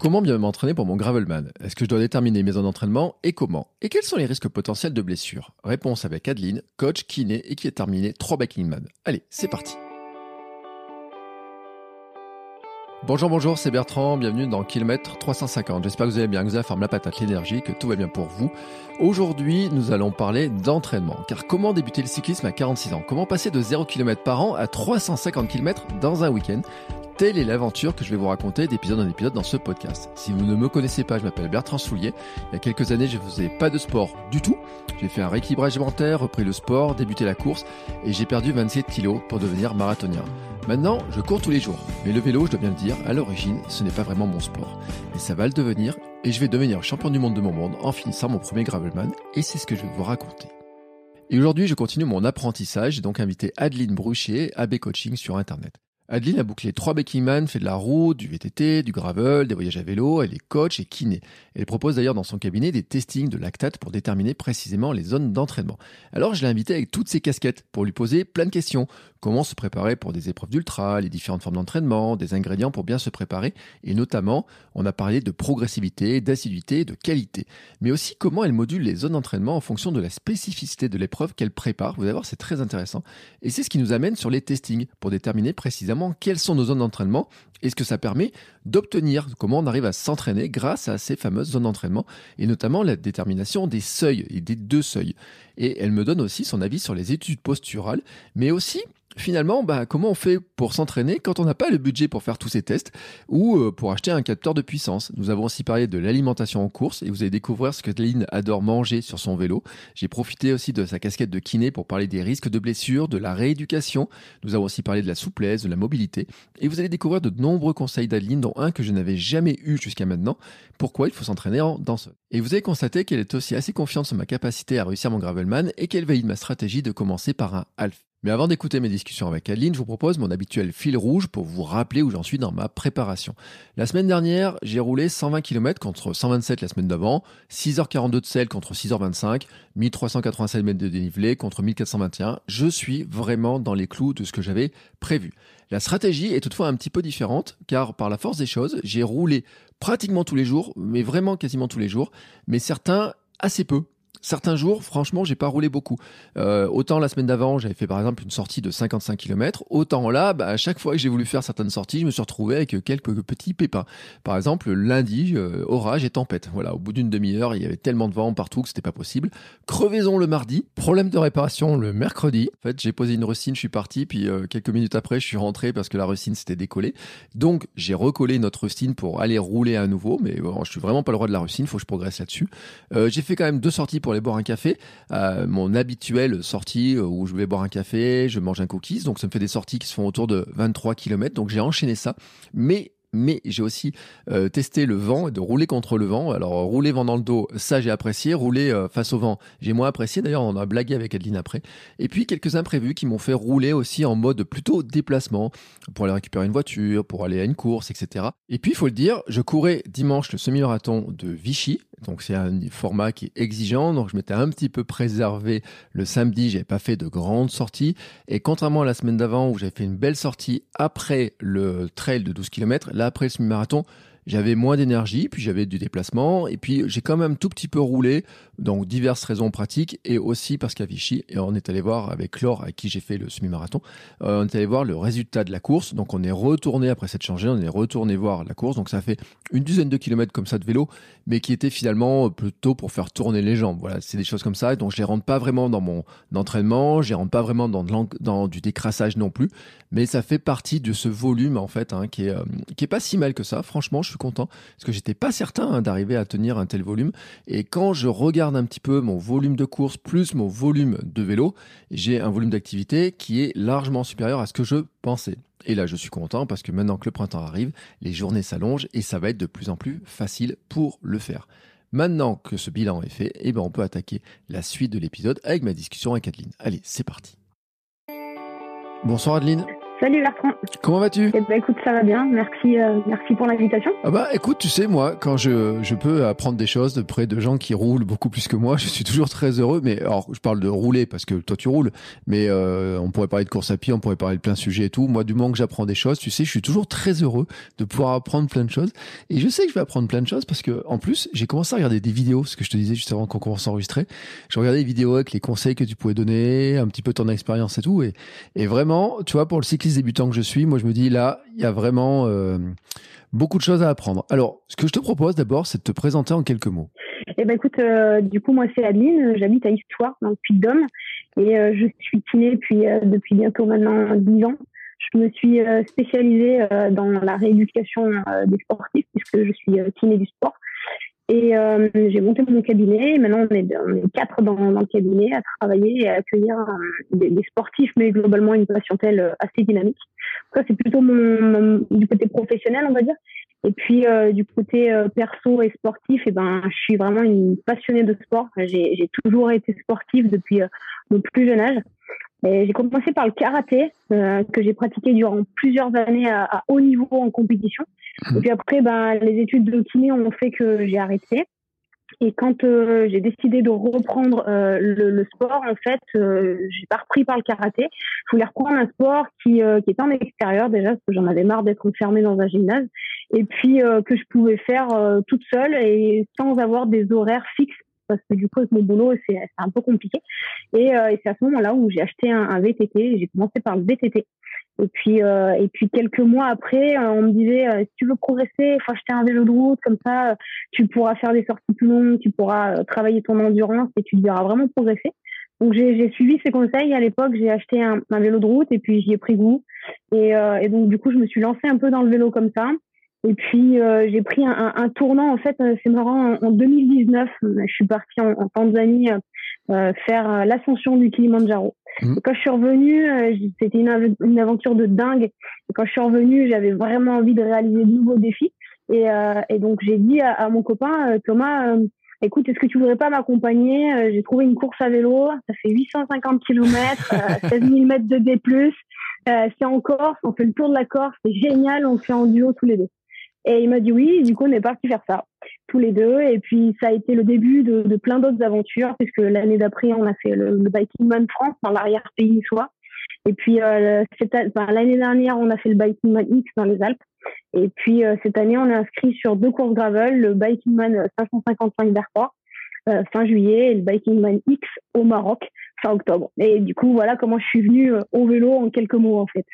Comment bien m'entraîner pour mon Gravelman? Est-ce que je dois déterminer mes zones d'entraînement et comment? Et quels sont les risques potentiels de blessure? Réponse avec Adeline, coach, kiné et qui a terminé 3 Backingman. Allez, c'est parti Bonjour, bonjour, c'est Bertrand, bienvenue dans Kilomètre 350. J'espère que vous allez bien, que vous avez la patate, l'énergie, que tout va bien pour vous. Aujourd'hui, nous allons parler d'entraînement. Car comment débuter le cyclisme à 46 ans? Comment passer de 0 km par an à 350 km dans un week-end? Telle est l'aventure que je vais vous raconter d'épisode en épisode dans ce podcast. Si vous ne me connaissez pas, je m'appelle Bertrand Soulier. Il y a quelques années, je faisais pas de sport du tout. J'ai fait un rééquilibrage alimentaire, repris le sport, débuté la course et j'ai perdu 27 kilos pour devenir marathonien. Maintenant, je cours tous les jours. Mais le vélo, je dois bien le dire, à l'origine, ce n'est pas vraiment mon sport. Et ça va le devenir et je vais devenir champion du monde de mon monde en finissant mon premier Gravelman et c'est ce que je vais vous raconter. Et aujourd'hui, je continue mon apprentissage. J'ai donc invité Adeline Bruchier, AB Coaching sur Internet. Adeline a bouclé trois Man, fait de la route, du VTT, du gravel, des voyages à vélo, elle est coach et kiné. Elle propose d'ailleurs dans son cabinet des testings de lactate pour déterminer précisément les zones d'entraînement. Alors je l'ai invitée avec toutes ses casquettes pour lui poser plein de questions. Comment se préparer pour des épreuves d'ultra, les différentes formes d'entraînement, des ingrédients pour bien se préparer et notamment on a parlé de progressivité, d'assiduité, de qualité. Mais aussi comment elle module les zones d'entraînement en fonction de la spécificité de l'épreuve qu'elle prépare. Vous allez voir c'est très intéressant. Et c'est ce qui nous amène sur les testings pour déterminer précisément quelles sont nos zones d'entraînement et ce que ça permet d'obtenir, comment on arrive à s'entraîner grâce à ces fameuses zones d'entraînement et notamment la détermination des seuils et des deux seuils. Et elle me donne aussi son avis sur les études posturales, mais aussi finalement, bah, comment on fait pour s'entraîner quand on n'a pas le budget pour faire tous ces tests ou euh, pour acheter un capteur de puissance Nous avons aussi parlé de l'alimentation en course et vous allez découvrir ce que Lynn adore manger sur son vélo. J'ai profité aussi de sa casquette de kiné pour parler des risques de blessures, de la rééducation. Nous avons aussi parlé de la souplesse, de la mobilité et vous allez découvrir de nombreux conseils d'Adeline, que je n'avais jamais eu jusqu'à maintenant. Pourquoi il faut s'entraîner en danse. Et vous allez constater qu'elle est aussi assez confiante sur ma capacité à réussir mon Gravelman et qu'elle valide ma stratégie de commencer par un half. Mais avant d'écouter mes discussions avec Adeline, je vous propose mon habituel fil rouge pour vous rappeler où j'en suis dans ma préparation. La semaine dernière, j'ai roulé 120 km contre 127 la semaine d'avant, 6h42 de sel contre 6h25, 1387 mètres de dénivelé contre 1421. Je suis vraiment dans les clous de ce que j'avais prévu. La stratégie est toutefois un petit peu différente car par la force des choses, j'ai roulé pratiquement tous les jours, mais vraiment quasiment tous les jours, mais certains assez peu certains jours, franchement, j'ai pas roulé beaucoup. Euh, autant la semaine d'avant, j'avais fait par exemple une sortie de 55 km, autant là, bah, à chaque fois que j'ai voulu faire certaines sorties, je me suis retrouvé avec quelques petits pépins. Par exemple, lundi, euh, orage et tempête. Voilà, au bout d'une demi-heure, il y avait tellement de vent partout que c'était pas possible. Crevaison le mardi, problème de réparation le mercredi. En fait, j'ai posé une rustine, je suis parti, puis euh, quelques minutes après, je suis rentré parce que la rustine s'était décollée. Donc, j'ai recollé notre rustine pour aller rouler à nouveau, mais bon, je suis vraiment pas le roi de la rustine, faut que je progresse là-dessus. j'ai fait quand même deux sorties pour aller boire un café. Euh, mon habituelle sortie euh, où je vais boire un café, je mange un cookies. Donc ça me fait des sorties qui se font autour de 23 km. Donc j'ai enchaîné ça. Mais j'ai aussi euh, testé le vent, de rouler contre le vent. Alors rouler vent dans le dos, ça j'ai apprécié. Rouler face au vent, j'ai moins apprécié. D'ailleurs, on a blagué avec Adeline après. Et puis quelques imprévus qui m'ont fait rouler aussi en mode plutôt déplacement pour aller récupérer une voiture, pour aller à une course, etc. Et puis il faut le dire, je courais dimanche le semi-marathon de Vichy. Donc c'est un format qui est exigeant. Donc je m'étais un petit peu préservé le samedi. J'avais pas fait de grandes sorties. Et contrairement à la semaine d'avant où j'avais fait une belle sortie après le trail de 12 km, là après le semi-marathon, j'avais moins d'énergie, puis j'avais du déplacement, et puis j'ai quand même tout petit peu roulé, donc diverses raisons pratiques, et aussi parce qu'à Vichy, et on est allé voir avec Laure, avec qui j'ai fait le semi-marathon, euh, on est allé voir le résultat de la course, donc on est retourné après cette changée, on est retourné voir la course, donc ça fait une dizaine de kilomètres comme ça de vélo, mais qui était finalement plutôt pour faire tourner les jambes. Voilà, c'est des choses comme ça, donc je les rentre pas vraiment dans mon entraînement, je les rentre pas vraiment dans, dans du décrassage non plus, mais ça fait partie de ce volume en fait, hein, qui est euh, qui est pas si mal que ça. Franchement, je suis content parce que j'étais pas certain hein, d'arriver à tenir un tel volume. Et quand je regarde un petit peu mon volume de course plus mon volume de vélo, j'ai un volume d'activité qui est largement supérieur à ce que je pensais. Et là, je suis content parce que maintenant que le printemps arrive, les journées s'allongent et ça va être de plus en plus facile pour le faire. Maintenant que ce bilan est fait, eh ben on peut attaquer la suite de l'épisode avec ma discussion avec Adeline. Allez, c'est parti. Bonsoir Adeline. Salut Bertrand. Comment vas-tu Eh ben écoute, ça va bien. Merci, euh, merci pour l'invitation. Ah bah écoute, tu sais moi, quand je, je peux apprendre des choses de près de gens qui roulent beaucoup plus que moi, je suis toujours très heureux. Mais alors, je parle de rouler parce que toi tu roules, mais euh, on pourrait parler de course à pied, on pourrait parler de plein de sujets et tout. Moi, du moment que j'apprends des choses, tu sais, je suis toujours très heureux de pouvoir apprendre plein de choses. Et je sais que je vais apprendre plein de choses parce que en plus, j'ai commencé à regarder des vidéos, ce que je te disais juste avant qu'on commence à enregistrer. Je regardais des vidéos avec les conseils que tu pouvais donner, un petit peu ton expérience et tout. Et, et vraiment, tu vois, pour le débutant que je suis, moi je me dis là, il y a vraiment euh, beaucoup de choses à apprendre. Alors, ce que je te propose d'abord, c'est de te présenter en quelques mots. Eh ben écoute, euh, du coup moi c'est Adeline, j'habite à Histoire dans le Puy-de-Dôme et euh, je suis kiné depuis depuis bientôt maintenant 10 ans. Je me suis spécialisée dans la rééducation des sportifs puisque je suis kiné du sport. Et euh, j'ai monté mon cabinet. Maintenant, on est, quatre dans, dans, le cabinet à travailler et à accueillir euh, des, des, sportifs, mais globalement une patientèle euh, assez dynamique. Ça, c'est plutôt mon, du côté professionnel, on va dire. Et puis euh, du côté euh, perso et sportif, et eh ben, je suis vraiment une passionnée de sport. J'ai toujours été sportive depuis mon plus jeune âge. J'ai commencé par le karaté que j'ai pratiqué durant plusieurs années à, à haut niveau en compétition. Et puis après, ben, les études de kiné ont fait que j'ai arrêté. Et quand euh, j'ai décidé de reprendre euh, le, le, sport, en fait, euh, j'ai pas repris par le karaté. Je voulais reprendre un sport qui, euh, qui était en extérieur déjà, parce que j'en avais marre d'être enfermée dans un gymnase, et puis que je pouvais faire toute seule et sans avoir des horaires fixes, parce que du coup, mon boulot, c'est un peu compliqué. Et, et c'est à ce moment-là où j'ai acheté un, un VTT. J'ai commencé par le VTT. Et puis, euh, et puis quelques mois après, euh, on me disait euh, si tu veux progresser, il faut acheter un vélo de route, comme ça, tu pourras faire des sorties plus longues, tu pourras travailler ton endurance et tu verras vraiment progresser. Donc j'ai suivi ces conseils. À l'époque, j'ai acheté un, vélo de route et puis j'y ai pris goût. Et, donc du coup, je me suis lancée un peu dans le vélo comme ça. Et puis j'ai pris un, un, tournant. En fait, c'est marrant. En, 2019, je suis partie en, en Tanzanie faire l'ascension du Kilimanjaro. Mmh. quand je suis revenue, euh, c'était une, une, aventure de dingue. Et quand je suis revenue, j'avais vraiment envie de réaliser de nouveaux défis. Et, euh, et donc j'ai dit à, à, mon copain euh, Thomas, euh, écoute, est-ce que tu voudrais pas m'accompagner? J'ai trouvé une course à vélo, ça fait 850 km, 16 000 mètres de D+. c'est en Corse, on fait le tour de la Corse, c'est génial, on fait en duo tous les deux. Et il m'a dit oui, du coup on est parti faire ça tous les deux. Et puis ça a été le début de, plein d'autres aventures, puisque l'année d'après on a fait le, le Biking Man France dans l'arrière-pays niçois. Et puis euh, enfin, l'année dernière on a fait le Biking Man X dans les Alpes. Et puis euh, cette année on est inscrit sur deux courses gravel, le Biking Man 555 Berthois euh, fin juillet et le Biking Man X au Maroc fin octobre. Et du coup voilà comment je suis venue euh, au vélo en quelques mots en fait.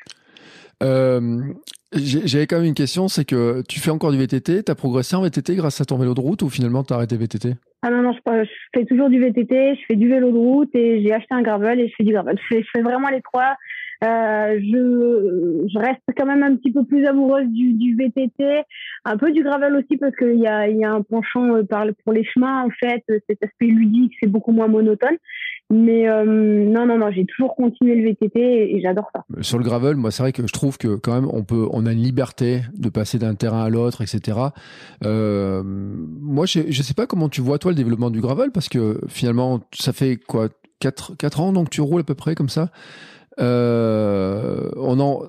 Euh, j'avais quand même une question, c'est que tu fais encore du VTT, tu as progressé en VTT grâce à ton vélo de route ou finalement tu as arrêté VTT Ah non, non, je, fais toujours du VTT, je fais du vélo de route et j'ai acheté un gravel et je fais du gravel. Je fais, vraiment les trois. Euh, je, reste quand même un petit peu plus amoureuse du, VTT, un peu du gravel aussi parce qu'il y a, un penchant euh, pour les chemins en fait, cet aspect ludique, c'est beaucoup moins monotone. Mais euh, non, non, non, j'ai toujours continué le VTT et, et j'adore ça. Sur le gravel, moi, c'est vrai que je trouve que quand même, on peut, on a une liberté de passer d'un terrain à l'autre, etc. Euh, moi, je, je sais pas comment tu vois toi le développement du gravel parce que finalement, ça fait quoi, quatre, quatre ans donc tu roules à peu près comme ça. Euh, on en,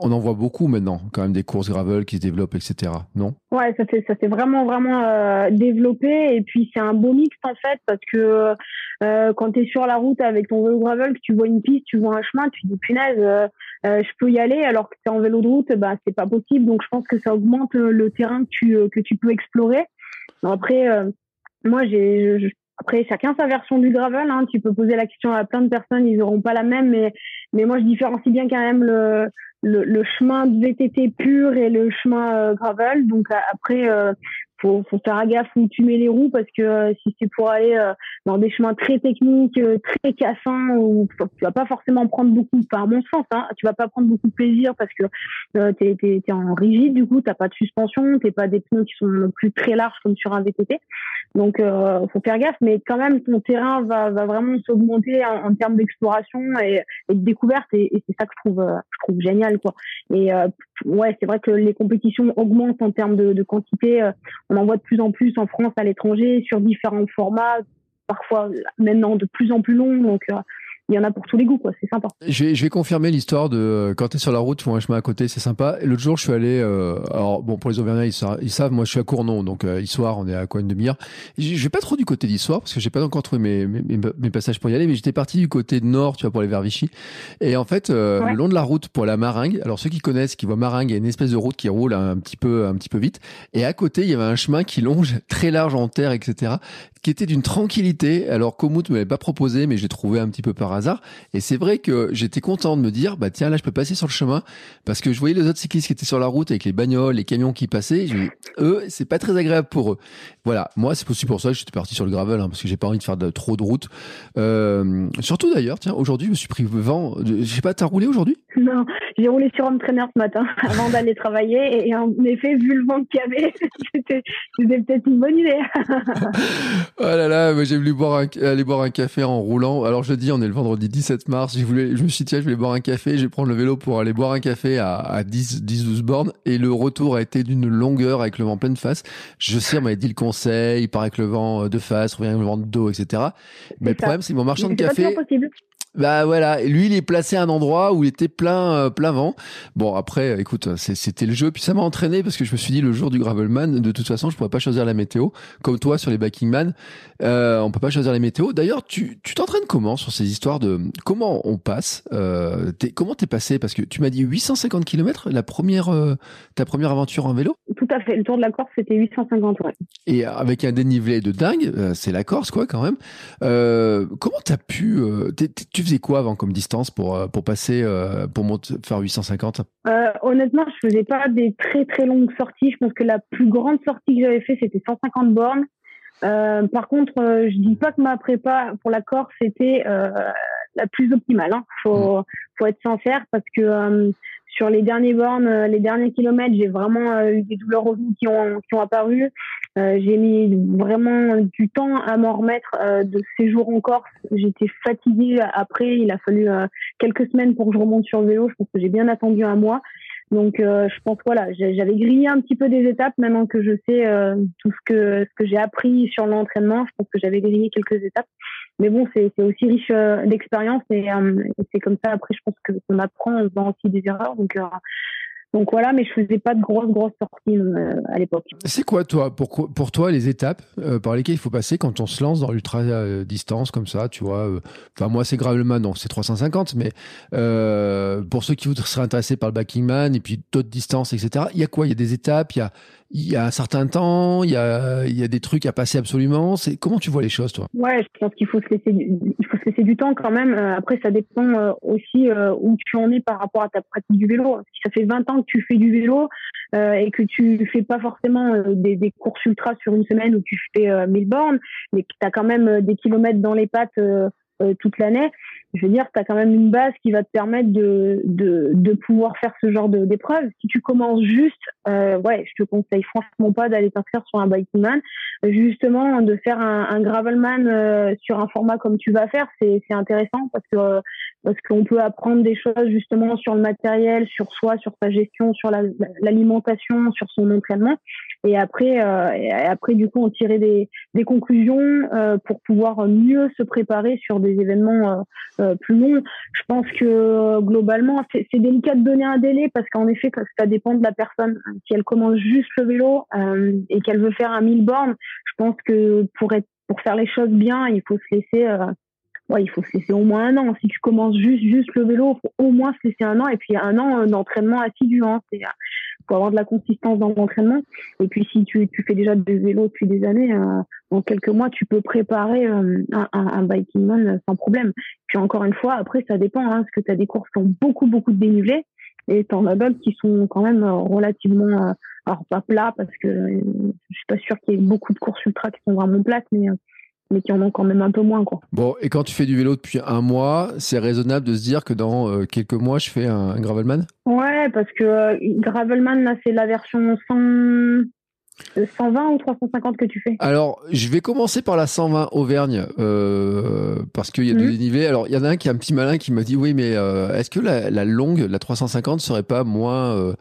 on en voit beaucoup maintenant, quand même des courses gravel qui se développent, etc. Non? Ouais, ça s'est, ça s'est vraiment, vraiment euh, développé. Et puis c'est un beau mix en fait, parce que euh, quand tu es sur la route avec ton vélo gravel, que tu vois une piste, tu vois un chemin, tu te dis punaise, euh, euh, je peux y aller. Alors que tu es en vélo de route, bah c'est pas possible. Donc je pense que ça augmente le terrain que tu que tu peux explorer. Après, moi j'ai, après, chacun sa version du gravel. Hein. Tu peux poser la question à plein de personnes, ils n'auront pas la même. Mais, mais moi, je différencie bien quand même le, le, chemin de VTT pur et le chemin euh, gravel. Donc après, euh, faut, faut faire gaffe où tu mets les roues parce que euh, si c'est pour aller euh, dans des chemins très techniques, euh, très cassants, où tu vas pas forcément prendre beaucoup, par mon sens, hein, tu vas pas prendre beaucoup de plaisir parce que euh, t'es es, en rigide, du coup, t'as pas de suspension, t'es pas des pneus qui sont plus très larges comme sur un VTT. Donc, euh, faut faire gaffe, mais quand même, ton terrain va, va vraiment s'augmenter en, en, termes d'exploration et, et, de découverte, et, et c'est ça que je trouve, je trouve génial, quoi. Et ouais, c'est vrai que les compétitions augmentent en termes de, de quantité on en voit de plus en plus en France, à l'étranger, sur différents formats, parfois maintenant de plus en plus longs. Donc, euh, il y en a pour tous les goûts, quoi. C'est sympa. Je vais, je vais confirmer l'histoire de euh, quand tu es sur la route, tu vois un chemin à côté, c'est sympa. L'autre jour, je suis allé, euh, alors bon, pour les Auvergnats, ils, savent, ils savent, moi je suis à Cournon, donc euh, Issoire, on est à quoi une demi-heure. Je vais pas trop du côté d'Issoire parce que j'ai pas encore trouvé mes, mes, mes, passages pour y aller, mais j'étais parti du côté nord, tu vois, pour aller vers Vichy. Et en fait, euh, le long de la route pour la Maringue, alors ceux qui connaissent, qui voient Maringue, il y a une espèce de route qui roule un petit peu, un petit peu vite. Et à côté, il y avait un chemin qui longe très large en terre, etc qui était d'une tranquillité, alors Komoot me l'avait pas proposé, mais j'ai trouvé un petit peu par hasard. Et c'est vrai que j'étais content de me dire, bah tiens, là, je peux passer sur le chemin, parce que je voyais les autres cyclistes qui étaient sur la route avec les bagnoles, les camions qui passaient. J'ai eux, c'est pas très agréable pour eux. Voilà, moi, c'est possible pour ça que j'étais parti sur le gravel, hein, parce que j'ai pas envie de faire trop de route. Euh, surtout d'ailleurs, tiens, aujourd'hui, je me suis pris vent. Je sais pas, t'as roulé aujourd'hui? Non, j'ai roulé sur un trainer ce matin avant d'aller travailler, et en effet, vu le vent qu'il y avait, c'était peut-être une bonne idée. Oh là là, j'ai voulu boire un, aller boire un café en roulant. Alors je dis, on est le vendredi 17 mars. Je me suis dit, tiens, je vais boire un café. Je vais prendre le vélo pour aller boire un café à, à 10, 10, 12 bornes. Et le retour a été d'une longueur avec le vent pleine face. Je sais, on m'avait dit le conseil, il paraît que le vent de face revient le vent de dos, etc. Mais le problème, c'est que mon marchand de café, bah voilà, lui il est placé à un endroit où il était plein euh, plein vent. Bon après, écoute, c'était le jeu. Puis ça m'a entraîné parce que je me suis dit le jour du gravelman, de toute façon, je pourrais pas choisir la météo. Comme toi sur les backingman, euh, on peut pas choisir la météo. D'ailleurs, tu tu t'entraînes comment sur ces histoires de comment on passe euh, es, Comment t'es passé? Parce que tu m'as dit 850 km la première euh, ta première aventure en vélo? Tout à fait. Le Tour de la Corse c'était 850 ouais. Et avec un dénivelé de dingue, euh, c'est la Corse quoi quand même. Euh, comment t'as pu tu faisais quoi avant comme distance pour, euh, pour passer, euh, pour monter, faire 850 euh, Honnêtement, je faisais pas des très très longues sorties. Je pense que la plus grande sortie que j'avais fait, c'était 150 bornes. par contre, je dis pas que ma prépa pour la Corse c'était la plus optimale. Hein. Faut, mm. faut être sincère parce que sur les derniers bornes, les derniers kilomètres, j'ai vraiment eu des douleurs au qui ont, qui ont apparu. Euh, j'ai mis vraiment du temps à m'en remettre euh, de ces jours en Corse. J'étais fatiguée après. Il a fallu euh, quelques semaines pour que je remonte sur le vélo. Je pense que j'ai bien attendu un mois. Donc, je pense voilà, j'avais grillé un petit peu des étapes. Maintenant que je sais tout ce que ce que j'ai appris sur l'entraînement, je pense que j'avais grillé quelques étapes. Mais bon, c'est aussi riche d'expérience et, c'est comme ça. Après, je pense que qu'on apprend en faisant aussi des erreurs. Donc donc voilà, mais je faisais pas de grosses grosses sorties euh, à l'époque. C'est quoi toi pour pour toi les étapes euh, par lesquelles il faut passer quand on se lance dans l'ultra euh, distance comme ça, tu vois Enfin moi c'est Gravelman donc c'est 350, mais pour ceux qui seraient intéressés par le backingman et puis d'autres distances etc. Il y a quoi? Il y a des étapes, il y a y a un certain temps, il y a, y a des trucs à passer absolument? C'est comment tu vois les choses, toi? Ouais, je pense qu'il faut se laisser, du, il faut se laisser du temps quand même. Après, ça dépend aussi où tu en es par rapport à ta pratique du vélo. Si ça fait 20 ans tu fais du vélo et que tu fais pas forcément des, des, courses ultra sur une semaine où tu fais 1000 bornes, mais que tu as quand même des kilomètres dans les pattes toute l'année, je veux dire, tu as quand même une base qui va te permettre de, de, de pouvoir faire ce genre d'épreuve. Si tu commences juste, euh, ouais, je te conseille franchement pas d'aller t'inscrire sur un bikeman. Justement, de faire un, un gravelman euh, sur un format comme tu vas faire, c'est intéressant parce que parce qu'on peut apprendre des choses justement sur le matériel, sur soi, sur sa gestion, sur l'alimentation, sur son entraînement. Et après, euh, et après du coup, on tirait des, des conclusions euh, pour pouvoir mieux se préparer sur des événements euh, plus longs. Je pense que globalement, c'est délicat de donner un délai parce qu'en effet, ça dépend de la personne. Si elle commence juste le vélo et qu'elle veut faire un 1000 bornes, je pense que pour être pour faire les choses bien, il faut se laisser ouais, il faut se laisser au moins un an. Si tu commences juste, juste le vélo, il faut au moins se laisser un an et puis un an euh, d'entraînement assidu. Hein. Pour avoir de la consistance dans l'entraînement. Et puis si tu, tu fais déjà des vélos depuis des années, euh, en quelques mois, tu peux préparer euh, un, un, biking man sans problème. Puis encore une fois, après, ça dépend, hein, parce que tu as des courses qui ont beaucoup, beaucoup de dénivelé. Et tu en as d'autres qui sont quand même relativement, alors pas plats, parce que je suis pas sûre qu'il y ait beaucoup de courses ultra qui sont vraiment plates, mais mais qui en ont quand même un peu moins. Quoi. Bon, et quand tu fais du vélo depuis un mois, c'est raisonnable de se dire que dans euh, quelques mois, je fais un, Gravelman? Ouais, parce que euh, Gravelman, là, c'est la version 100... 120 euh, ou 350 que tu fais? Alors, je vais commencer par la 120 Auvergne, parce qu'il y a deux mmh. niveaux. Alors, il y en a un qui est un petit malin qui m'a dit, oui, mais est-ce que la, la, longue, la 350, serait pas moins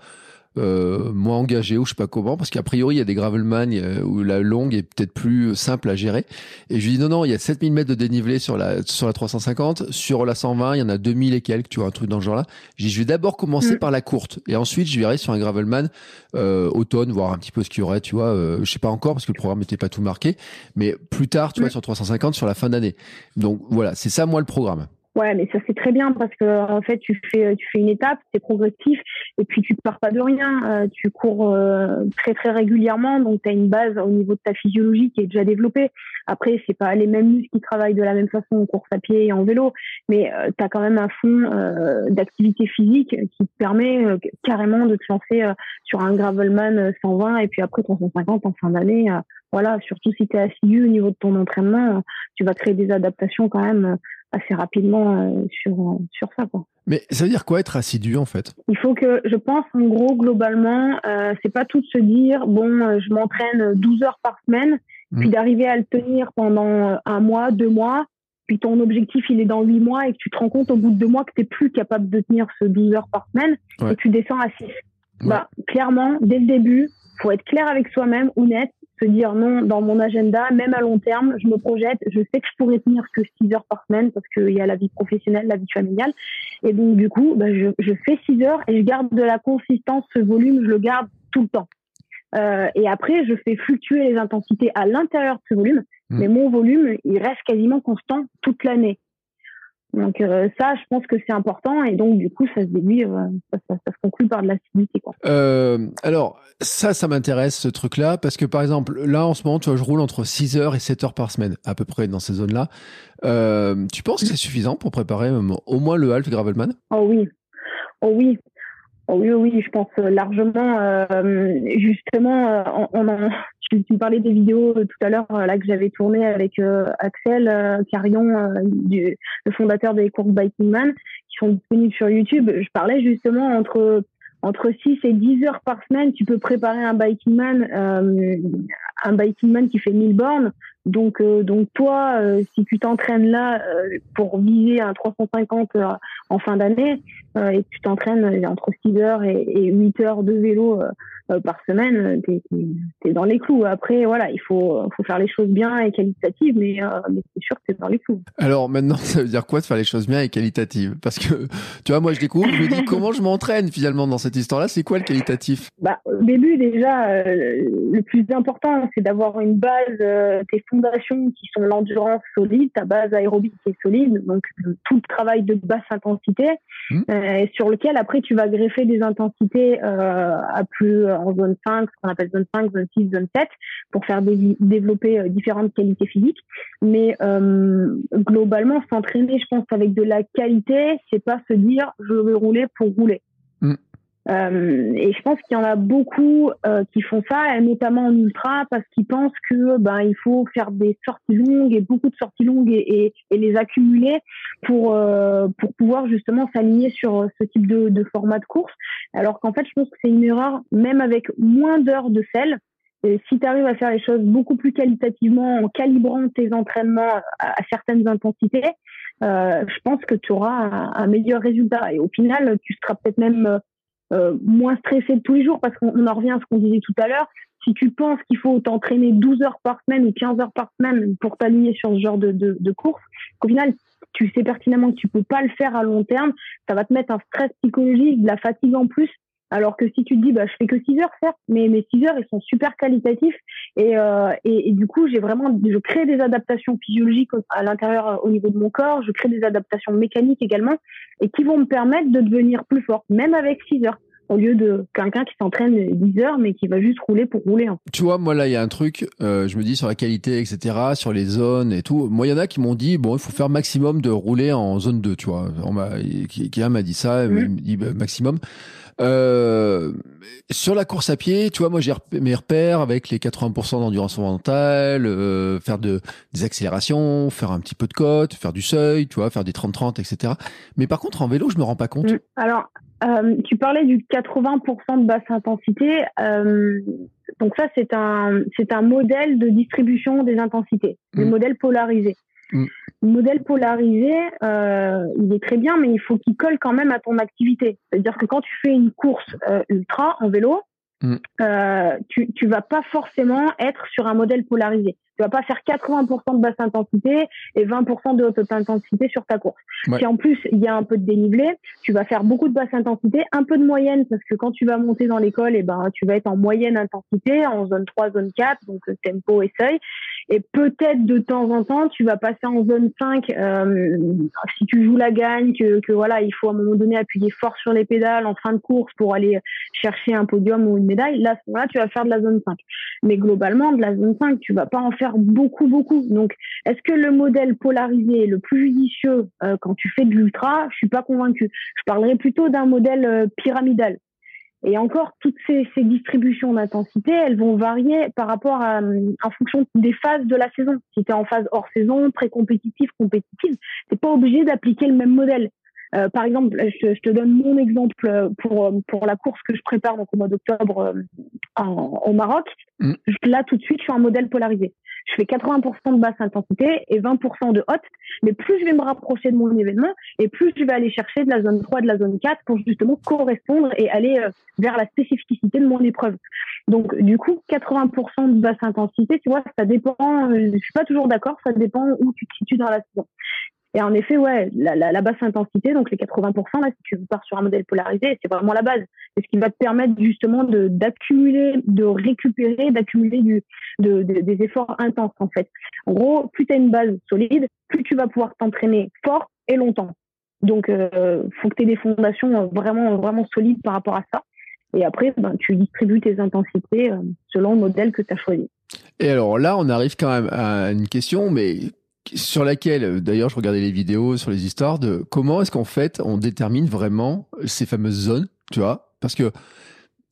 euh, moins engagé ou je sais pas comment, parce qu'a priori il y a des gravelman où la longue est peut-être plus simple à gérer. Et je lui dis non non, il y a 7000 mètres de dénivelé sur la sur la 350, sur la 120 il y en a 2000 et quelques, tu vois un truc dans ce genre-là. Je dis je vais d'abord commencer mm. par la courte et ensuite je verrai sur un gravelman euh, automne voir un petit peu ce qu'il y aurait, tu vois. Euh, je sais pas encore parce que le programme n'était pas tout marqué, mais plus tard, tu vois, mm. sur 350 sur la fin d'année. Donc voilà, c'est ça moi le programme. Ouais, mais ça c'est très bien parce que en fait tu fais tu fais une étape, c'est progressif et puis tu pars pas de rien, euh, tu cours euh, très très régulièrement donc tu as une base au niveau de ta physiologie qui est déjà développée. Après, c'est pas les mêmes muscles qui travaillent de la même façon en course à pied et en vélo, mais euh, tu as quand même un fond d'activité physique qui te permet carrément de te lancer sur un gravelman 120 et puis après 350 en fin d'année. voilà, surtout si tu es assidu au niveau de ton entraînement, tu vas créer des adaptations quand même assez rapidement euh, sur, sur ça. Quoi. Mais ça veut dire quoi être assidu en fait? Il faut que, je pense en gros, globalement, euh, c'est pas tout de se dire, bon, euh, je m'entraîne 12 heures par semaine, mmh. puis d'arriver à le tenir pendant un mois, deux mois, puis ton objectif il est dans huit mois et que tu te rends compte au bout de deux mois que tu n'es plus capable de tenir ce 12 heures par semaine et tu descends à 6. Bah, clairement, dès le début, faut être clair avec soi-même, honnête, se dire non, dans mon agenda, même à long terme, je me projette, je sais que je pourrais tenir que 6 heures par semaine parce qu'il y a la vie professionnelle, la vie familiale. Et donc, du coup, bah, je, je, fais 6 heures et je garde de la consistance, ce volume, je le garde tout le temps. Euh, et après, je fais fluctuer les intensités à l'intérieur de ce volume, mmh. mais mon volume, il reste quasiment constant toute l'année. Donc euh, ça, je pense que c'est important et donc du coup, ça se déduit, euh, ça, ça, ça, se conclut par de l'acidité. Euh, alors ça, ça m'intéresse ce truc-là parce que par exemple, là en ce moment, tu vois, je roule entre 6 heures et 7 heures par semaine à peu près dans ces zones-là. Euh, tu penses que c'est suffisant pour préparer au moins le half gravelman? Oh oui, oh oui. Oh oui, oui, je pense largement. Euh, justement, on, on, tu, tu, parlais des vidéos euh, tout à l'heure euh, là que j'avais tourné avec euh, Axel Carion, du, le fondateur des courses Biking Man, qui sont disponibles sur YouTube. Je parlais justement entre entre 6 et 10 heures par semaine, tu peux préparer un biking man, euh, un biking man qui fait 1000 bornes. Donc, euh, donc toi, si tu t'entraînes là pour viser un 350 en fin d'année et tu t'entraînes entre 6 heures et, et, 8 heures de vélo euh, par semaine, tu es, dans les clous. Après, voilà, il faut, faut faire les choses bien et qualitatives, mais, euh, mais c'est sûr que tu dans les clous. Alors maintenant, ça veut dire quoi de faire les choses bien et qualitatives? Parce que, tu vois, moi je découvre, je me dis comment je m'entraîne finalement dans cette histoire-là, c'est quoi le qualitatif? Bah, Au début, déjà, euh, le plus important, c'est d'avoir une base, tes fondations qui sont l'endurance solide, ta base aérobique qui est solide, donc tout le travail de basse intensité, mmh. sur lequel après tu vas greffer des intensités à plus en zone 5, ce qu'on appelle zone 5, zone 6, zone 7, pour faire développer euh, différentes qualités physiques. Mais euh, globalement, s'entraîner, je pense, avec de la qualité, c'est pas se dire je veux rouler pour rouler. Mm. Euh, et je pense qu'il y en a beaucoup euh, qui font ça, et notamment en ultra, parce qu'ils pensent que ben il faut faire des sorties longues et beaucoup de sorties longues et, et, et les accumuler pour euh, pour pouvoir justement s'aligner sur ce type de, de, format de course. Alors qu'en fait, je pense que c'est une erreur, même avec moins d'heures de sel. Et si tu arrives à faire les choses beaucoup plus qualitativement en calibrant tes entraînements à, à certaines intensités, euh, je pense que tu auras un, un, meilleur résultat. Et au final, tu seras peut-être même euh, moins stressé de tous les jours parce qu'on en revient à ce qu'on disait tout à l'heure. Si tu penses qu'il faut t'entraîner 12 heures par semaine ou 15 heures par semaine pour t'aligner sur ce genre de, course, au final, tu sais pertinemment que tu peux pas le faire à long terme, ça va te mettre un stress psychologique, de la fatigue en plus. Alors que si tu te dis, bah, je fais que 6 heures, certes, mais mes 6 heures, ils sont super qualitatifs. Et, euh, et, et, du coup, j'ai vraiment, je crée des adaptations physiologiques à l'intérieur, euh, au niveau de mon corps. Je crée des adaptations mécaniques également et qui vont me permettre de devenir plus forte, même avec 6 heures au lieu de quelqu'un qui s'entraîne 10 heures mais qui va juste rouler pour rouler. Tu vois, moi là, il y a un truc, euh, je me dis sur la qualité, etc., sur les zones et tout. Moi, il y en a qui m'ont dit, bon, il faut faire maximum de rouler en zone 2, tu vois. On m'a, quelqu'un m'a dit ça, mmh. il me dit bah, maximum. Euh, sur la course à pied, tu vois, moi j'ai mes repères avec les 80% d'endurance fondamentale, euh, faire de, des accélérations, faire un petit peu de côte, faire du seuil, tu vois, faire des 30-30, etc. Mais par contre, en vélo, je me rends pas compte. Mmh. Alors, euh, tu parlais du 80% de basse intensité. Euh, donc ça, c'est un, c'est un modèle de distribution des intensités, mmh. des modèles polarisés. Mm. Le modèle polarisé, euh, il est très bien, mais il faut qu'il colle quand même à ton activité. C'est-à-dire que quand tu fais une course euh, ultra en vélo, mm. euh, tu, tu vas pas forcément être sur un modèle polarisé. Tu vas pas faire 80% de basse intensité et 20% de haute intensité sur ta course. Si en plus il y a un peu de dénivelé, tu vas faire beaucoup de basse intensité, un peu de moyenne parce que quand tu vas monter dans l'école, et eh ben tu vas être en moyenne intensité, en zone 3, zone 4, donc tempo et seuil. Et peut-être de temps en temps, tu vas passer en zone 5 euh, si tu joues la gagne, que, voilà, il faut à un moment donné appuyer fort sur les pédales en fin de course pour aller chercher un podium ou une médaille. Là, là, tu vas faire de la zone 5. Mais globalement, de la zone 5, tu vas pas en faire beaucoup, beaucoup. Donc, est-ce que le modèle polarisé est le plus judicieux euh, quand tu fais de l'ultra? Je suis pas convaincue. Je parlerais plutôt d'un modèle euh, pyramidal. Et encore, toutes ces, ces distributions d'intensité, elles vont varier par rapport à, en fonction des phases de la saison. Si tu es en phase hors saison, pré-compétitive, compétitive, t'es pas obligé d'appliquer le même modèle. Euh, par exemple, je, je, te donne mon exemple pour pour la course que je prépare donc au mois d'octobre euh, au Maroc. Mm. Là, tout de suite, je suis en modèle polarisé je fais 80% de basse intensité et 20% de haute. Mais plus je vais me rapprocher de mon événement et plus je vais aller chercher de la zone 3, de la zone 4 pour justement correspondre et aller euh, vers la spécificité de mon épreuve. Donc, du coup, 80% de basse intensité, tu vois, ça dépend, euh, je suis pas toujours d'accord, ça dépend où tu te situes dans la saison. Et en effet, ouais, la, basse intensité, donc les 80%, là, si tu pars sur un modèle polarisé, c'est vraiment la base. C'est ce qui va te permettre justement d'accumuler, de récupérer, d'accumuler des efforts intenses, en fait. En gros, plus tu as une base solide, plus tu vas pouvoir t'entraîner fort et longtemps. Donc, euh, faut que tu aies des fondations vraiment, vraiment solides par rapport à ça. Et après, ben, tu distribues tes intensités euh, selon le modèle que tu as choisi. Et alors là, on arrive quand même à une question, mais sur laquelle, d'ailleurs, je regardais les vidéos sur les histoires de comment est-ce qu'en fait on détermine vraiment ces fameuses zones, tu vois? Parce que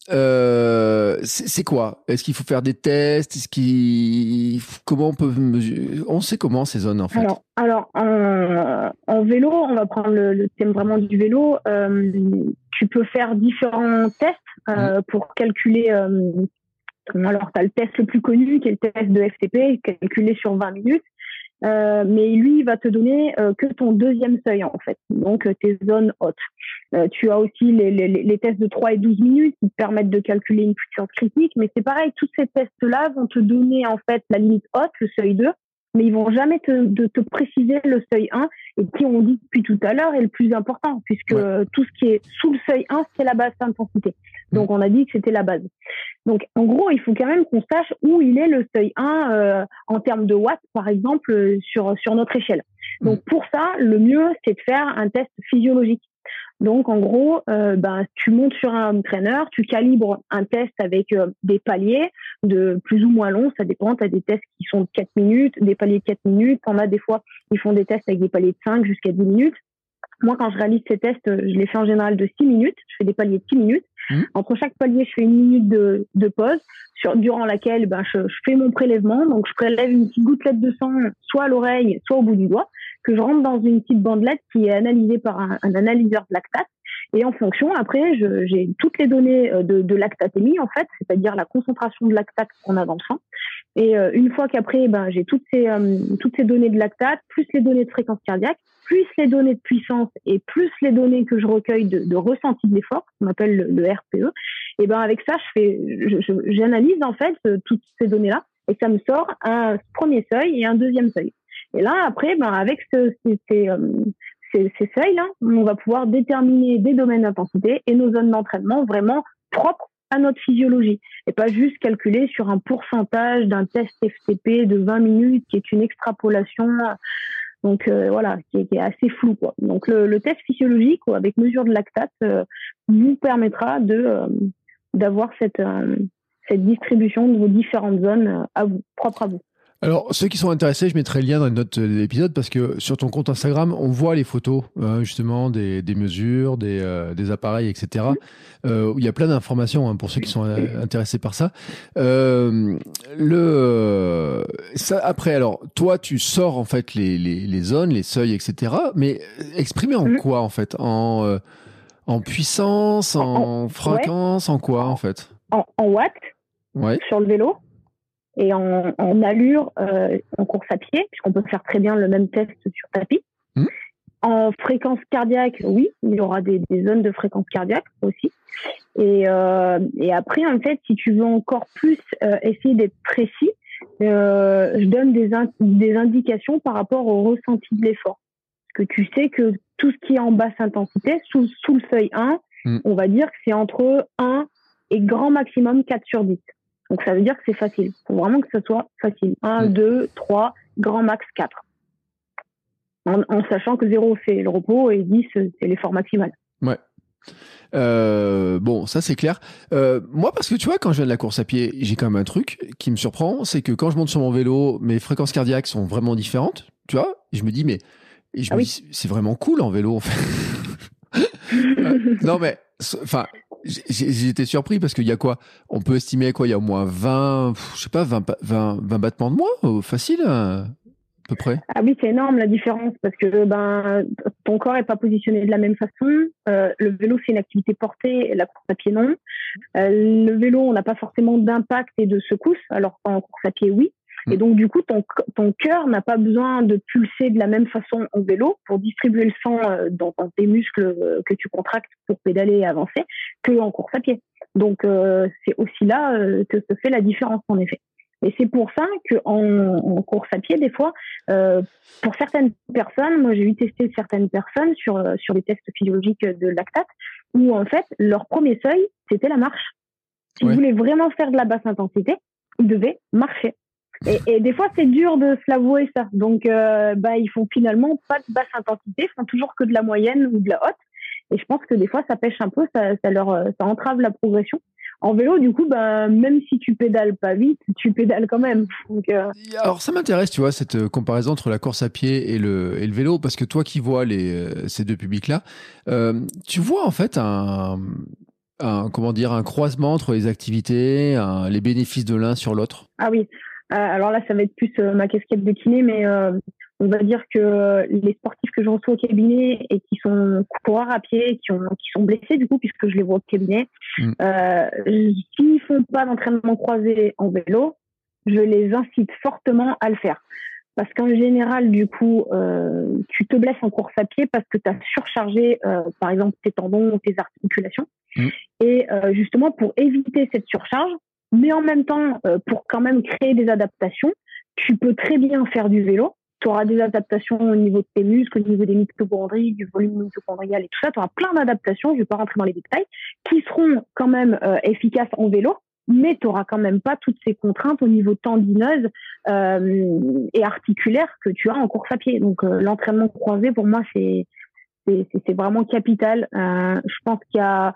euh, c'est quoi? Est-ce qu'il faut faire des tests? Est-ce qu'il comment on peut mesurer On sait comment ces zones en fait. Alors, alors en, vélo, on va prendre le, thème vraiment du vélo. Euh, tu peux faire différents tests euh, mmh. pour calculer. alors, tu as le test le plus connu qui est le test de FTP, calculé sur 20 minutes. Euh, mais lui il va te donner euh, que ton deuxième seuil en fait, donc euh, tes zones hautes. tu as aussi les, les, les, tests de 3 et 12 minutes qui te permettent de calculer une puissance critique, mais c'est pareil, tous ces tests-là vont te donner en fait la limite haute, le seuil 2, mais ils vont jamais te, de, te préciser le seuil 1 et qui on dit depuis tout à l'heure est le plus important puisque tout ce qui est sous le seuil 1 c'est la basse intensité. Donc mm. on a dit que c'était la base. Donc en gros il faut quand même qu'on sache où il est le seuil 1 euh, en termes de watts par exemple euh, sur sur notre échelle. Donc mm. pour ça le mieux c'est de faire un test physiologique. Donc, en gros, euh, ben, tu montes sur un traîneur, tu calibres un test avec euh, des paliers de plus ou moins longs, ça dépend. Tu as des tests qui sont de 4 minutes, des paliers de 4 minutes. On a des fois, ils font des tests avec des paliers de 5 jusqu'à 10 minutes. Moi, quand je réalise ces tests, je les fais en général de 6 minutes. Je fais des paliers de 6 minutes. Mmh. Entre chaque palier, je fais une minute de, de pause, sur, durant laquelle ben, je, je, fais mon prélèvement. Donc, je prélève une petite gouttelette de sang, soit à l'oreille, soit au bout du doigt que je rentre dans une petite bandelette qui est analysée par un, analyseur de lactate. Et en fonction, après, j'ai toutes les données euh, de, de lactatémie, en fait, c'est-à-dire la concentration de lactate qu'on a dans le sang. Et euh, une fois qu'après, ben, j'ai toutes ces, euh, toutes ces données de lactate, plus les données de fréquence cardiaque, plus les données de puissance et plus les données que je recueille de, de ressenti de l'effort, qu'on appelle le, RPE, et ben avec ça, je fais, j'analyse en fait toutes ces données-là et ça me sort un premier seuil et un deuxième seuil. Et là, après, ben, avec ce, ces, euh, ces, ces seuils-là, on va pouvoir déterminer des domaines d'intensité et nos zones d'entraînement vraiment propres à notre physiologie et pas juste calculer sur un pourcentage d'un test FTP de 20 minutes qui est une extrapolation donc euh, voilà qui est, assez flou quoi. Donc le, test physiologique avec mesure de lactate euh, vous permettra de d'avoir cette cette distribution de vos différentes zones à vous propres à vous alors, ceux qui sont intéressés, je mettrai le lien dans les notes de l'épisode parce que sur ton compte Instagram, on voit les photos hein, justement des, des mesures, des, euh, des, appareils, etc. Euh, il y a plein d'informations hein, pour ceux qui sont euh, intéressés par ça. Le ça, après, alors toi, tu sors en fait les, les, les zones, les seuils, etc. Mais exprimé en mm-hmm. quoi en fait? En en puissance, en, fréquence, en quoi en fait? En, en watts ouais. sur le vélo? Et en, en allure euh, en course à pied, puisqu'on peut faire très bien le même test sur tapis. Mhm. En fréquence cardiaque, oui, il y aura des, des zones de fréquence cardiaque aussi. Et, euh, et après, en fait, si tu veux encore plus euh, essayer d'être précis, euh, je donne des, in- des indications par rapport au ressenti de l'effort. Parce que tu sais que tout ce qui est en basse intensité, sous, sous le seuil 1, Mm. on va dire que c'est entre 1 et grand maximum 4 sur 10. Donc ça veut dire que c'est facile. Il faut vraiment que ce soit facile. 1, Mm. 2, 3, grand max 4. En, en sachant que 0 c'est le repos et 10 c'est l'effort maximal. Ouais. Euh, bon, ça c'est clair. Euh, moi, parce que tu vois, quand je viens de la course à pied, j'ai quand même un truc qui me surprend, c'est que quand je monte sur mon vélo, mes fréquences cardiaques sont vraiment différentes, tu vois. Et je me dis, mais et je Ah me oui. dis, c'est vraiment cool en vélo. En fait. Euh, non, mais enfin, été surpris parce qu'il y a quoi? On peut estimer quoi? Il y a au moins 20, pff, je sais pas, 20, pa- 20, 20 battements de moins, facile, euh, à peu près? Ah oui, c'est énorme la différence parce que ben ton corps est pas positionné de la même façon. Euh, le vélo c'est une activité portée, la course à pied non. Euh, le vélo on n'a pas forcément d'impact et de secousse, alors qu'en course à pied oui. Et donc du coup ton cœur n'a pas besoin de pulser de la même façon au vélo pour distribuer le sang euh, dans, dans tes muscles euh, que tu contractes pour pédaler et avancer que en course à pied. Donc euh, c'est aussi là euh, que se fait la différence en effet. Et c'est pour ça que en, en course à pied des fois euh, pour certaines personnes, moi j'ai eu testé certaines personnes sur sur les tests physiologiques de lactate, où en fait leur premier seuil c'était la marche. S'ils Ouais. voulaient vraiment faire de la basse intensité, ils devaient marcher. Et, et des fois c'est dur de se l'avouer ça. Donc euh, bah ils font finalement pas de basse intensité, ils font toujours que de la moyenne ou de la haute. Et je pense que des fois ça pêche un peu, ça, ça leur euh, ça entrave la progression. En vélo, du coup, bah, même si tu pédales pas vite, tu pédales quand même. Donc, euh, Alors ça m'intéresse, tu vois, cette euh, comparaison entre la course à pied et le, et le vélo, parce que toi qui vois les, ces deux publics-là, euh, tu vois en fait un, un, comment dire, un croisement entre les activités, un- les bénéfices de l'un sur l'autre? Ah oui. Euh, alors là, ça va être plus euh, ma casquette de kiné, mais euh, on va dire que les sportifs que je reçois au cabinet et qui sont coureurs à pied, qui, ont, qui sont blessés du coup, puisque je les vois au cabinet, Mm. euh, s'ils font pas d'entraînement croisé en vélo, je les incite fortement à le faire. Parce qu'en général, du coup, euh, tu te blesses en course à pied parce que tu as surchargé, euh, par exemple, tes tendons ou tes articulations. Mm. Et euh, justement, pour éviter cette surcharge, mais en même temps, euh, pour quand même créer des adaptations, tu peux très bien faire du vélo. Tu auras des adaptations au niveau de tes muscles, au niveau des mitochondries, du volume mitochondrial et tout ça. Tu auras plein d'adaptations, je ne vais pas rentrer dans les détails, qui seront quand même euh, efficaces en vélo, mais tu n'auras quand même pas toutes ces contraintes au niveau tendineuse euh, et articulaire que tu as en course à pied. Donc euh, l'entraînement croisé, pour moi, c'est c'est vraiment capital. Euh, je pense qu'il y a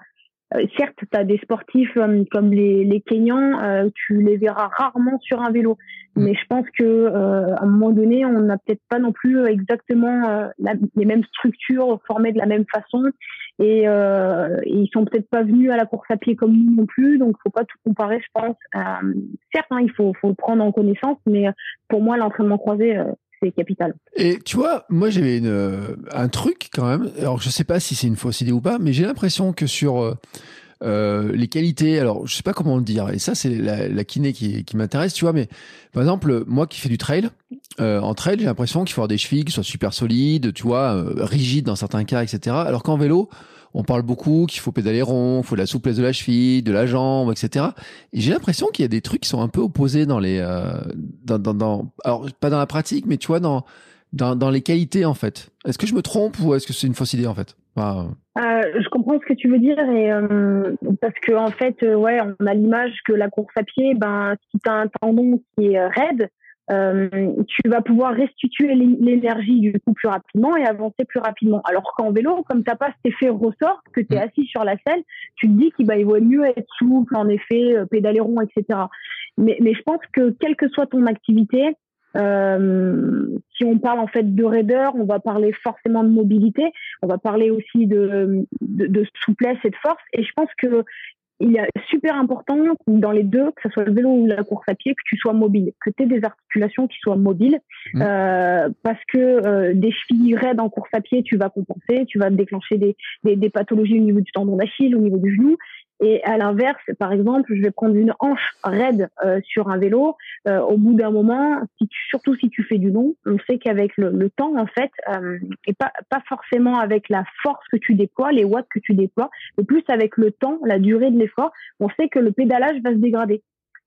certes, tu as des sportifs euh, comme les, les Kenyans, euh, tu les verras rarement sur un vélo. Mais je pense que euh, à un moment donné, on n'a peut-être pas non plus exactement euh, la- les mêmes structures formées de la même façon. Et, euh, et ils sont peut-être pas venus à la course à pied comme nous non plus. Donc, faut pas tout comparer, je pense. Euh, certes, hein, il faut, faut le prendre en connaissance, mais pour moi, l'entraînement croisé, euh, c'est capital. Et tu vois, moi j'avais euh, un truc quand même. Alors je sais pas si c'est une fausse idée ou pas, mais j'ai l'impression que sur euh, euh, les qualités, alors je sais pas comment le dire, et ça c'est la, kiné qui, qui m'intéresse, tu vois, mais par exemple, moi qui fais du trail, en trail, j'ai l'impression qu'il faut avoir des chevilles qui soient super solides, tu vois, rigides dans certains cas, etc. Alors qu'en vélo, on parle beaucoup qu'il faut pédaler rond, qu'il faut de la souplesse de la cheville, de la jambe, etc. Et j'ai l'impression qu'il y a des trucs qui sont un peu opposés dans les, euh, dans, dans, alors pas dans la pratique, mais tu vois, dans, dans, dans les qualités en fait. Est-ce que je me trompe ou est-ce que c'est une fausse idée en fait? Enfin, Euh, je comprends ce que tu veux dire et euh, parce que en fait, euh, ouais, on a l'image que la course à pied, ben, si tu as un tendon qui est raide, euh, tu vas pouvoir restituer l'é- l'énergie du coup plus rapidement et avancer plus rapidement. Alors qu'en vélo, comme t'as pas cet effet ressort, que tu es assis sur la selle, tu te dis qu'il bah, il vaut mieux être souple, en effet, euh, pédaler rond, etc. Mais, mais je pense que quelle que soit ton activité, euh, si on parle en fait de raideur, on va parler forcément de mobilité, on va parler aussi de, de, de souplesse et de force. Et je pense que il est super important dans les deux, que ce soit le vélo ou la course à pied, que tu sois mobile, que tu aies des articulations qui soient mobiles, Mmh. euh, parce que euh, des chevilles raides en course à pied, tu vas compenser, tu vas déclencher des, des, des pathologies au niveau du tendon d'Achille, au niveau du genou. Et à l'inverse, par exemple, je vais prendre une hanche raide euh, sur un vélo. Euh, au bout d'un moment, si tu, surtout si tu fais du long, on sait qu'avec le, le, temps, en fait, euh, et pas, pas forcément avec la force que tu déploies, les watts que tu déploies, mais plus avec le temps, la durée de l'effort, on sait que le pédalage va se dégrader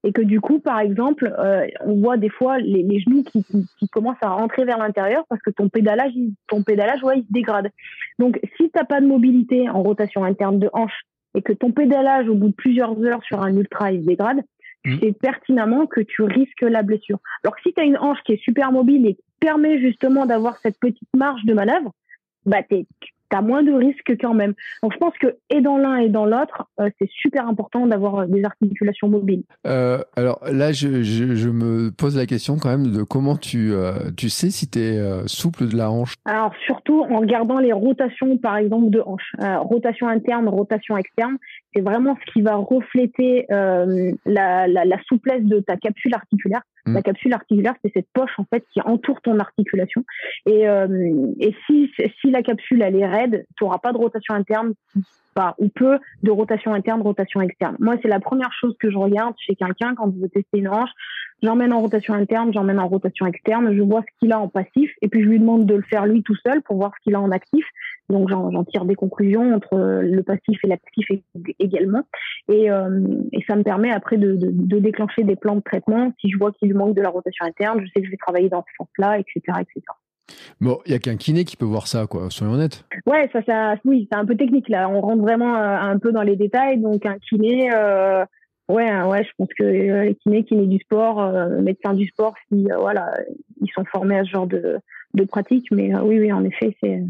et que du coup, par exemple, euh, on voit des fois les, les genoux qui, qui, qui, commencent à rentrer vers l'intérieur parce que ton pédalage, ton pédalage, ouais, il se dégrade. Donc, si t'as pas de mobilité en rotation interne de hanche et que ton pédalage au bout de plusieurs heures sur un ultra il se dégrade, tu mmh. sais pertinemment que tu risques la blessure. Alors que si tu as une hanche qui est super mobile et qui permet justement d'avoir cette petite marge de manœuvre, bah t'es tu as moins de risques quand même. Donc je pense que et dans l'un et dans l'autre, euh, c'est super important d'avoir des articulations mobiles. Euh, alors là, je, je, je, me pose la question quand même de comment tu, euh, tu sais si tu es euh, souple de la hanche? Alors surtout en regardant les rotations par exemple de hanche. Euh, rotation interne, rotation externe, c'est vraiment ce qui va refléter la, la, la souplesse de ta capsule articulaire. Mm. La capsule articulaire, c'est cette poche en fait qui entoure ton articulation. Et, euh, et si, si la capsule elle est raide, tu n'auras pas de rotation interne, pas ou peu de rotation interne, rotation externe. Moi, c'est la première chose que je regarde chez quelqu'un quand je veux tester une hanche. J'emmène en rotation interne, j'emmène en rotation externe, je vois ce qu'il a en passif et puis je lui demande de le faire lui tout seul pour voir ce qu'il a en actif. Donc j'en tire des conclusions entre le passif et l'actif également. Et, euh, et, ça me permet après de, de, de, déclencher des plans de traitement. Si je vois qu'il manque de la rotation interne, je sais que je vais travailler dans ce sens-là, etc., etc. Bon, il y a qu'un kiné qui peut voir ça, quoi. Soyons honnêtes. Ouais, ça, ça, oui, c'est un peu technique là. On rentre vraiment euh, un peu dans les détails. Donc un kiné, euh, ouais, ouais, je pense que euh, les kinés, kinés du sport, euh, médecins du sport, si voilà, ils sont formés à ce genre de, de pratique. Mais oui, oui, en effet, c'est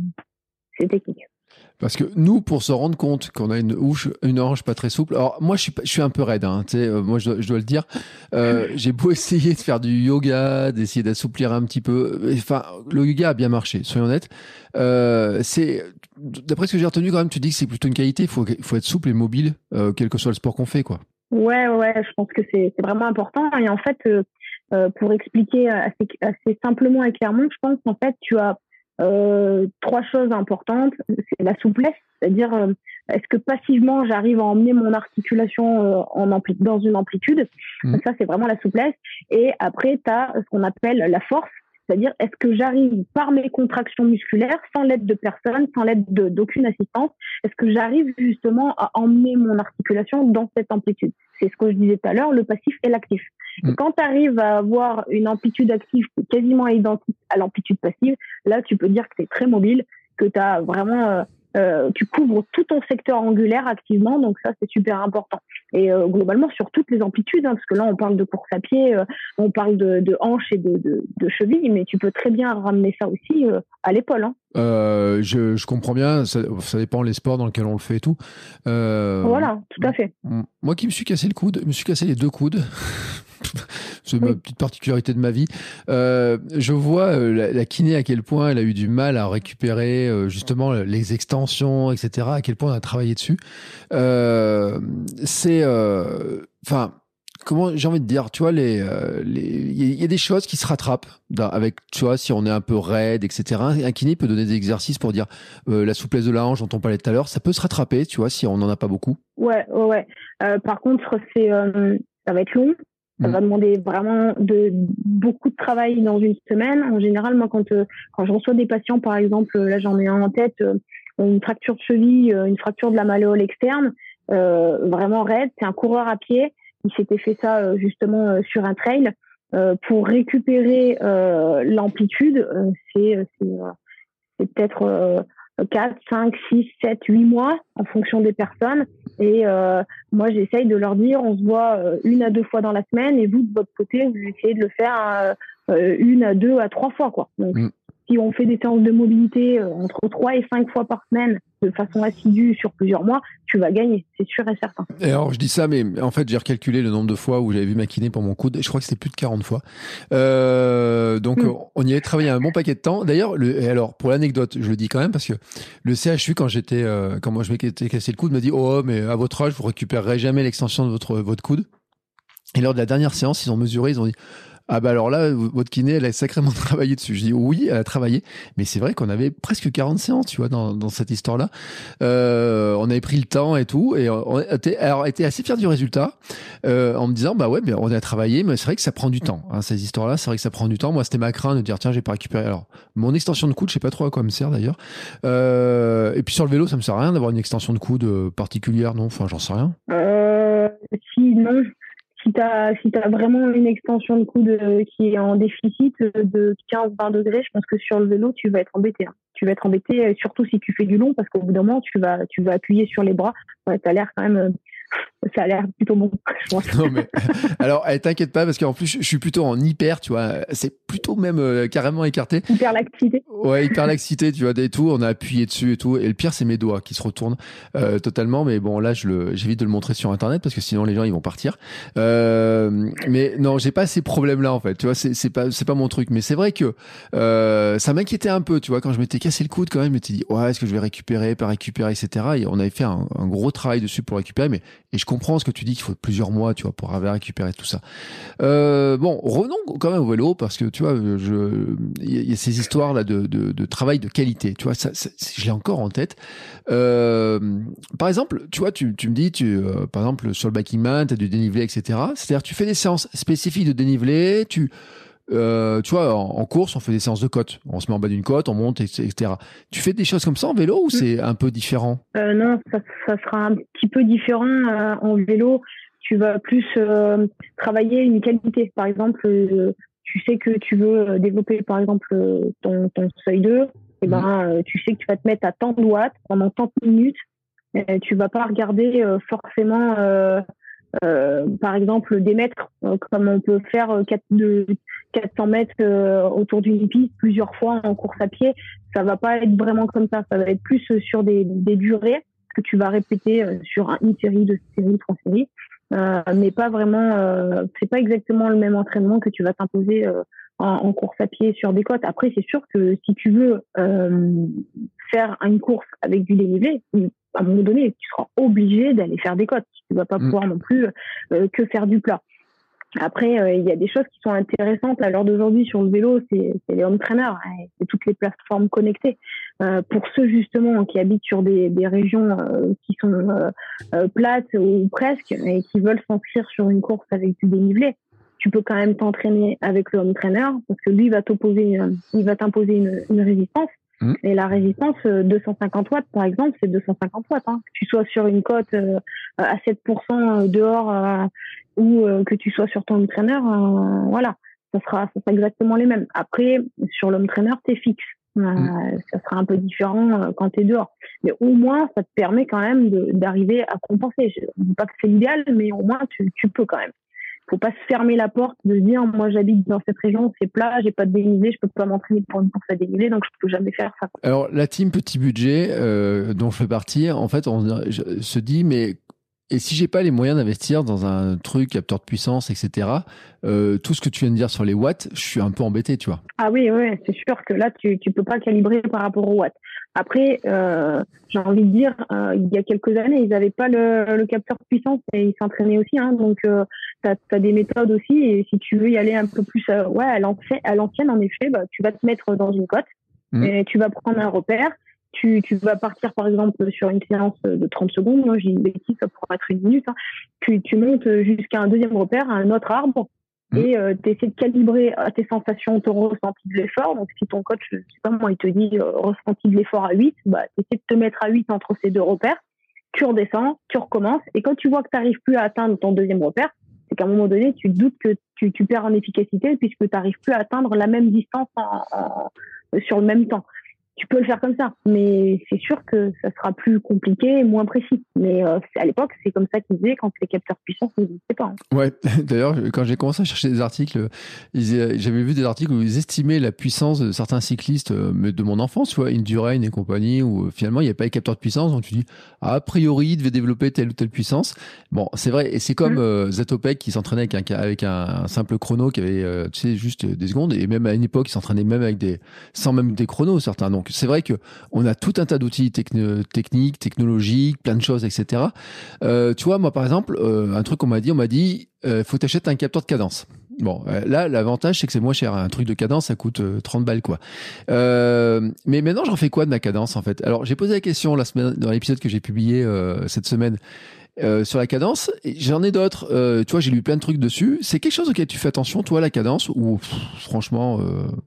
c'est technique. Parce que nous, pour se rendre compte qu'on a une hanche, une hanche pas très souple. Alors moi, je suis, je suis un peu raide. Hein, euh, moi, je dois, je dois, le dire. Euh, j'ai beau essayer de faire du yoga, d'essayer d'assouplir un petit peu. Enfin, le yoga a bien marché. Soyons honnêtes. Euh, c'est d'après ce que j'ai retenu quand même, tu dis que c'est plutôt une qualité. Il faut, faut être souple et mobile, euh, quel que soit le sport qu'on fait, quoi. Ouais, ouais. Je pense que c'est vraiment important. Et en fait, pour expliquer assez, assez simplement et clairement, je pense qu'en fait, tu as euh, trois choses importantes, c'est la souplesse, c'est-à-dire euh, est-ce que passivement j'arrive à emmener mon articulation euh, en ampli dans une amplitude, mmh. ça c'est vraiment la souplesse. Et après tu as ce qu'on appelle la force, c'est-à-dire est-ce que j'arrive par mes contractions musculaires, sans l'aide de personne, sans l'aide d'aucune assistance, est-ce que j'arrive justement à emmener mon articulation dans cette amplitude? C'est ce que je disais tout à l'heure, le passif et l'actif. Mm. Quand tu arrives à avoir une amplitude active quasiment identique à l'amplitude passive, là, tu peux dire que c'est très mobile, que tu as vraiment, euh, euh, tu couvres tout ton secteur angulaire activement, donc ça, c'est super important. Et euh, globalement, sur toutes les amplitudes, hein, parce que là, on parle de course à pied, euh, on parle de, de hanches et de, de, de chevilles, mais tu peux très bien ramener ça aussi euh, à l'épaule. Hein. Je, je, comprends bien, ça, ça, dépend les sports dans lesquels on le fait et tout. Voilà, tout à fait. Moi qui me suis cassé le coude, je me suis cassé les deux coudes. c'est ma petite particularité de ma vie. Euh, je vois euh, la, la, kiné à quel point elle a eu du mal à récupérer euh, justement les extensions, etc. À quel point on a travaillé dessus. C'est, enfin comment j'ai envie de dire, tu vois, les, les, il y a des choses qui se rattrapent avec, tu vois, si on est un peu raide, etc. Un kiné peut donner des exercices pour dire euh, la souplesse de la hanche dont on parlait tout à l'heure, ça peut se rattraper, tu vois, si on n'en a pas beaucoup. Ouais, ouais, ouais. Euh, par contre, c'est, euh, ça va être long. Ça mmh. va demander vraiment de beaucoup de travail dans une semaine. En général, moi, quand quand je reçois des patients, par exemple, là j'en ai un en tête, une fracture de cheville, une fracture de la malléole externe, vraiment raide. C'est un coureur à pied il s'était fait ça euh, justement euh, sur un trail. Euh, pour récupérer l'amplitude, c'est peut-être 4, 5, 6, 7, 8 mois en fonction des personnes. Et euh, moi, j'essaye de leur dire, on se voit une à deux fois dans la semaine et vous, de votre côté, vous essayez de le faire euh, une à deux à trois fois. Quoi. Donc, mm si on fait des séances de mobilité euh, entre 3 et 5 fois par semaine de façon assidue sur plusieurs mois, tu vas gagner, c'est sûr et certain. Et alors je dis ça, mais en fait j'ai recalculé le nombre de fois où j'avais vu ma kiné pour mon coude, et je crois que c'était plus de 40 fois. Euh, donc mm. on y avait travaillé un bon paquet de temps. D'ailleurs, et alors pour l'anecdote, je le dis quand même parce que le CHU quand j'étais, euh, quand moi je m'étais cassé le coude, me dit oh mais à votre âge vous récupérerez jamais l'extension de votre votre coude. Et lors de la dernière séance, ils ont mesuré, ils ont dit Ah bah alors là, votre kiné, elle a sacrément travaillé dessus. Je dis oui, elle a travaillé, mais c'est vrai qu'on avait presque 40 séances, tu vois, dans, dans cette histoire-là. Euh, on avait pris le temps et tout, et on était, alors, était assez fier du résultat, euh, en me disant bah ouais, mais on a travaillé, mais c'est vrai que ça prend du temps. Hein, ces histoires-là, c'est vrai que ça prend du temps. Moi, c'était ma crainte de dire tiens, j'ai pas récupéré. Alors, mon extension de coude, je sais pas trop à quoi me sert d'ailleurs. Euh, et puis sur le vélo, ça me sert à rien d'avoir une extension de coude particulière, non? Enfin, j'en sais rien. Si non, si tu as, vraiment une extension de coude euh, qui est en déficit de 15-20 degrés, je pense que sur le vélo, tu vas être embêté. Hein. Tu vas être embêté, surtout si tu fais du long, parce qu'au bout d'un moment, tu vas, tu vas appuyer sur les bras. Tu l'air quand même ça a l'air plutôt bon. non, mais, alors, eh, t'inquiète pas, parce qu'en plus, je suis plutôt en hyper, tu vois. C'est plutôt même euh, carrément écarté. Hyperlaxité. Ouais, hyperlaxité, tu vois, des tout. On a appuyé dessus et tout. Et le pire, c'est mes doigts qui se retournent euh, totalement. Mais bon, là, j'évite de le montrer sur Internet parce que sinon, les gens, ils vont partir. Euh, mais non, j'ai pas ces problèmes-là, en fait. Tu vois, c'est, pas, mon truc. Mais c'est vrai que ça m'inquiétait un peu, tu vois, quand je m'étais cassé le coude, quand même, je m'étais dit, ouais, est-ce que je vais récupérer, pas récupérer, etc. Et on avait fait un, un gros travail dessus pour récupérer. Mais et je comprends ce que tu dis qu'il faut plusieurs mois, tu vois, pour avoir récupéré tout ça. Euh, bon, revenons quand même au vélo parce que tu vois, je, il y, a ces histoires là de, travail de qualité. Tu vois, je l'ai encore en tête. Euh, par exemple, tu vois, tu me dis, tu, euh, par exemple, sur le backing man, tu as du dénivelé, etc. C'est-à-dire, tu fais des séances spécifiques de dénivelé, tu euh, tu vois, en, course, on fait des séances de côte. On se met en bas d'une côte, on monte, etc. Tu fais des choses comme ça en vélo ou mm. c'est un peu différent? Euh, Non, ça, ça, sera un petit peu différent euh, en vélo. Tu vas plus travailler une qualité. Par exemple, tu sais que tu veux développer, par exemple, ton, ton seuil 2. Et eh ben, mm. tu sais que tu vas te mettre à tant de watts pendant tant de minutes. Et tu vas pas regarder forcément par exemple des mètres, comme on peut faire 4, de, 400 mètres euh, autour d'une piste plusieurs fois en course à pied, ça va pas être vraiment comme ça. Ça va être plus sur des, des durées que tu vas répéter sur une série, deux séries, trois séries, mais pas vraiment. c'est pas exactement le même entraînement que tu vas t'imposer en, en, course à pied sur des côtes. Après, c'est sûr que si tu veux faire une course avec du dénivelé, à un moment donné, tu seras obligé d'aller faire des côtes. Tu vas pas mm. pouvoir non plus euh, que faire du plat. Après, euh, il y a des choses qui sont intéressantes à l'heure d'aujourd'hui sur le vélo, c'est les home trainers, hein, c'est toutes les plateformes connectées. Euh, pour ceux justement qui habitent sur des, des régions qui sont plates ou presque et qui veulent s'inscrire sur une course avec du dénivelé, tu peux quand même t'entraîner avec le home trainer parce que lui va il va t'imposer une, une résistance Mmh. Et la résistance, 250 euh, watts, par exemple, c'est 250 watts. Hein. Que tu sois sur une cote euh, à 7% euh, dehors ou que tu sois sur ton trainer, voilà, ça sera, ça sera exactement les mêmes. Après, sur l'homme trainer, t'es fixe. Mmh. Ça sera un peu différent quand tu es dehors. Mais au moins, ça te permet quand même d'arriver à compenser. Je ne dis pas que c'est l'idéal, mais au moins, tu, tu peux quand même faut pas se fermer la porte de dire moi j'habite dans cette région, c'est plat, j'ai pas de dénivelé, je peux pas m'entraîner pour une course à dénivelé, donc je peux jamais faire ça. Alors la team petit budget euh, dont je fais partie, en fait, on se dit mais et si j'ai pas les moyens d'investir dans un truc capteur de puissance, etc., euh, tout ce que tu viens de dire sur les watts, je suis un peu embêté, tu vois. Ah oui, oui, c'est sûr que là, tu tu peux pas calibrer par rapport aux watts. Après, euh, j'ai envie de dire, euh, il y a quelques années, ils n'avaient pas le, le, capteur de puissance et ils s'entraînaient aussi. Hein, donc, tu as, des méthodes aussi. Et si tu veux y aller un peu plus ouais, à l'ancienne, en effet, bah, tu vas te mettre dans une cote mmh. et tu vas prendre un repère. Tu, tu, vas partir, par exemple, sur une séance de 30 secondes. Moi, j'ai une bêtise, ça pourrait être une minute. Hein. Tu, tu montes jusqu'à un deuxième repère, un autre arbre Mmh. et euh, tu essaies de calibrer euh, tes sensations, ton ressenti de l'effort. Donc, si ton coach, je sais pas moi, il te dit euh, ressenti de l'effort à 8, bah, tu essaies de te mettre à 8 entre ces deux repères. Tu redescends, tu recommences. Et quand tu vois que tu n'arrives plus à atteindre ton deuxième repère, c'est qu'à un moment donné, tu doutes que tu, tu perds en efficacité puisque tu n'arrives plus à atteindre la même distance en, en, sur le même temps tu peux le faire comme ça, mais c'est sûr que ça sera plus compliqué et moins précis. Mais euh, à l'époque, c'est comme ça qu'ils faisaient quand les capteurs puissants n'existaient pas. Hein. Ouais, d'ailleurs, quand j'ai commencé à chercher des articles, j'avais vu des articles où ils estimaient la puissance de certains cyclistes euh, de mon enfance, tu vois, Indurain et compagnie, où euh, finalement il n'y avait pas les capteurs de puissance, donc tu dis, a priori, il devait développer telle ou telle puissance. Bon, c'est vrai, et c'est comme mmh. Zatopek qui s'entraînait avec, un, avec un, simple chrono qui avait, tu sais, juste des secondes, et même à une époque, il s'entraînait même avec des, sans même des chronos, certains. Donc, c'est vrai que on a tout un tas d'outils techniques, technologiques, plein de choses, etc. Euh, tu vois, moi par exemple, euh, un truc qu'on m'a dit, on m'a dit, euh, faut t'acheter un capteur de cadence. Bon, euh, là, l'avantage, c'est que c'est moins cher. Un truc de cadence, ça coûte 30 balles, quoi. Mais maintenant, j'en fais quoi de ma cadence, en fait? Alors, j'ai posé la question la semaine, dans l'épisode que j'ai publié cette semaine. Sur la cadence, j'en ai d'autres. tu vois, j'ai lu plein de trucs dessus. C'est quelque chose auquel tu fais attention, toi, la cadence, ou franchement,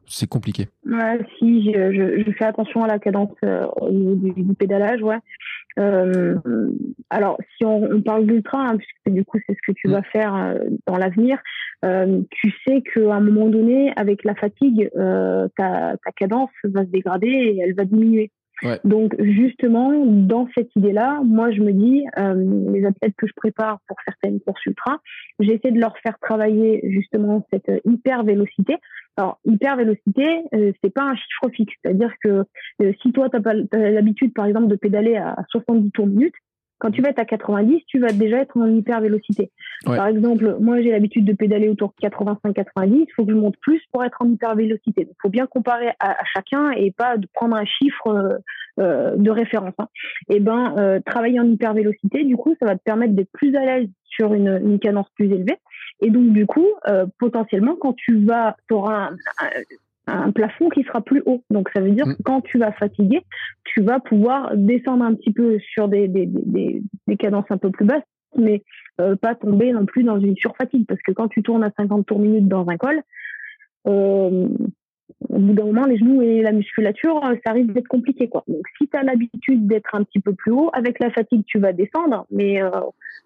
c'est compliqué? Ouais, si, je, je, fais attention à la cadence au niveau du, du, pédalage, ouais. Euh, alors, si on, on parle d'ultra, hein, puisque du coup c'est ce que tu mm. vas faire euh, dans l'avenir, euh, tu sais qu'à un moment donné, avec la fatigue, euh, ta, ta, cadence va se dégrader et elle va diminuer. Donc justement, dans cette idée-là, moi je me dis, euh, les athlètes que je prépare pour certaines courses ultra, j'essaie de leur faire travailler justement cette hyper vélocité alors, hypervélocité, euh, c'est pas un chiffre fixe. C'est-à-dire que euh, si toi, tu as, l'habitude, par exemple, de pédaler à 70 tours minute, quand tu vas être à 90, tu vas déjà être en hypervélocité. Par exemple, moi, j'ai l'habitude de pédaler autour de 85-90. Il faut que je monte plus pour être en hypervélocité. Il faut bien comparer à, chacun et pas de prendre un chiffre euh, euh de référence. Hein. Et ben, euh, travailler en hypervélocité, du coup, ça va te permettre d'être plus à l'aise sur une, une cadence plus élevée. Et donc, du coup, euh, potentiellement, quand tu vas, tu auras un, plafond qui sera plus haut. Donc, ça veut dire mm. que quand tu vas fatiguer, tu vas pouvoir descendre un petit peu sur des, des, des, des cadences un peu plus basses, mais euh, pas tomber non plus dans une surfatigue. Parce que quand tu tournes à 50 tours minute dans un col, euh, au bout d'un moment, les genoux et la musculature, euh, ça risque d'être compliqué. Quoi. Donc, si tu as l'habitude d'être un petit peu plus haut, avec la fatigue, tu vas descendre, mais euh,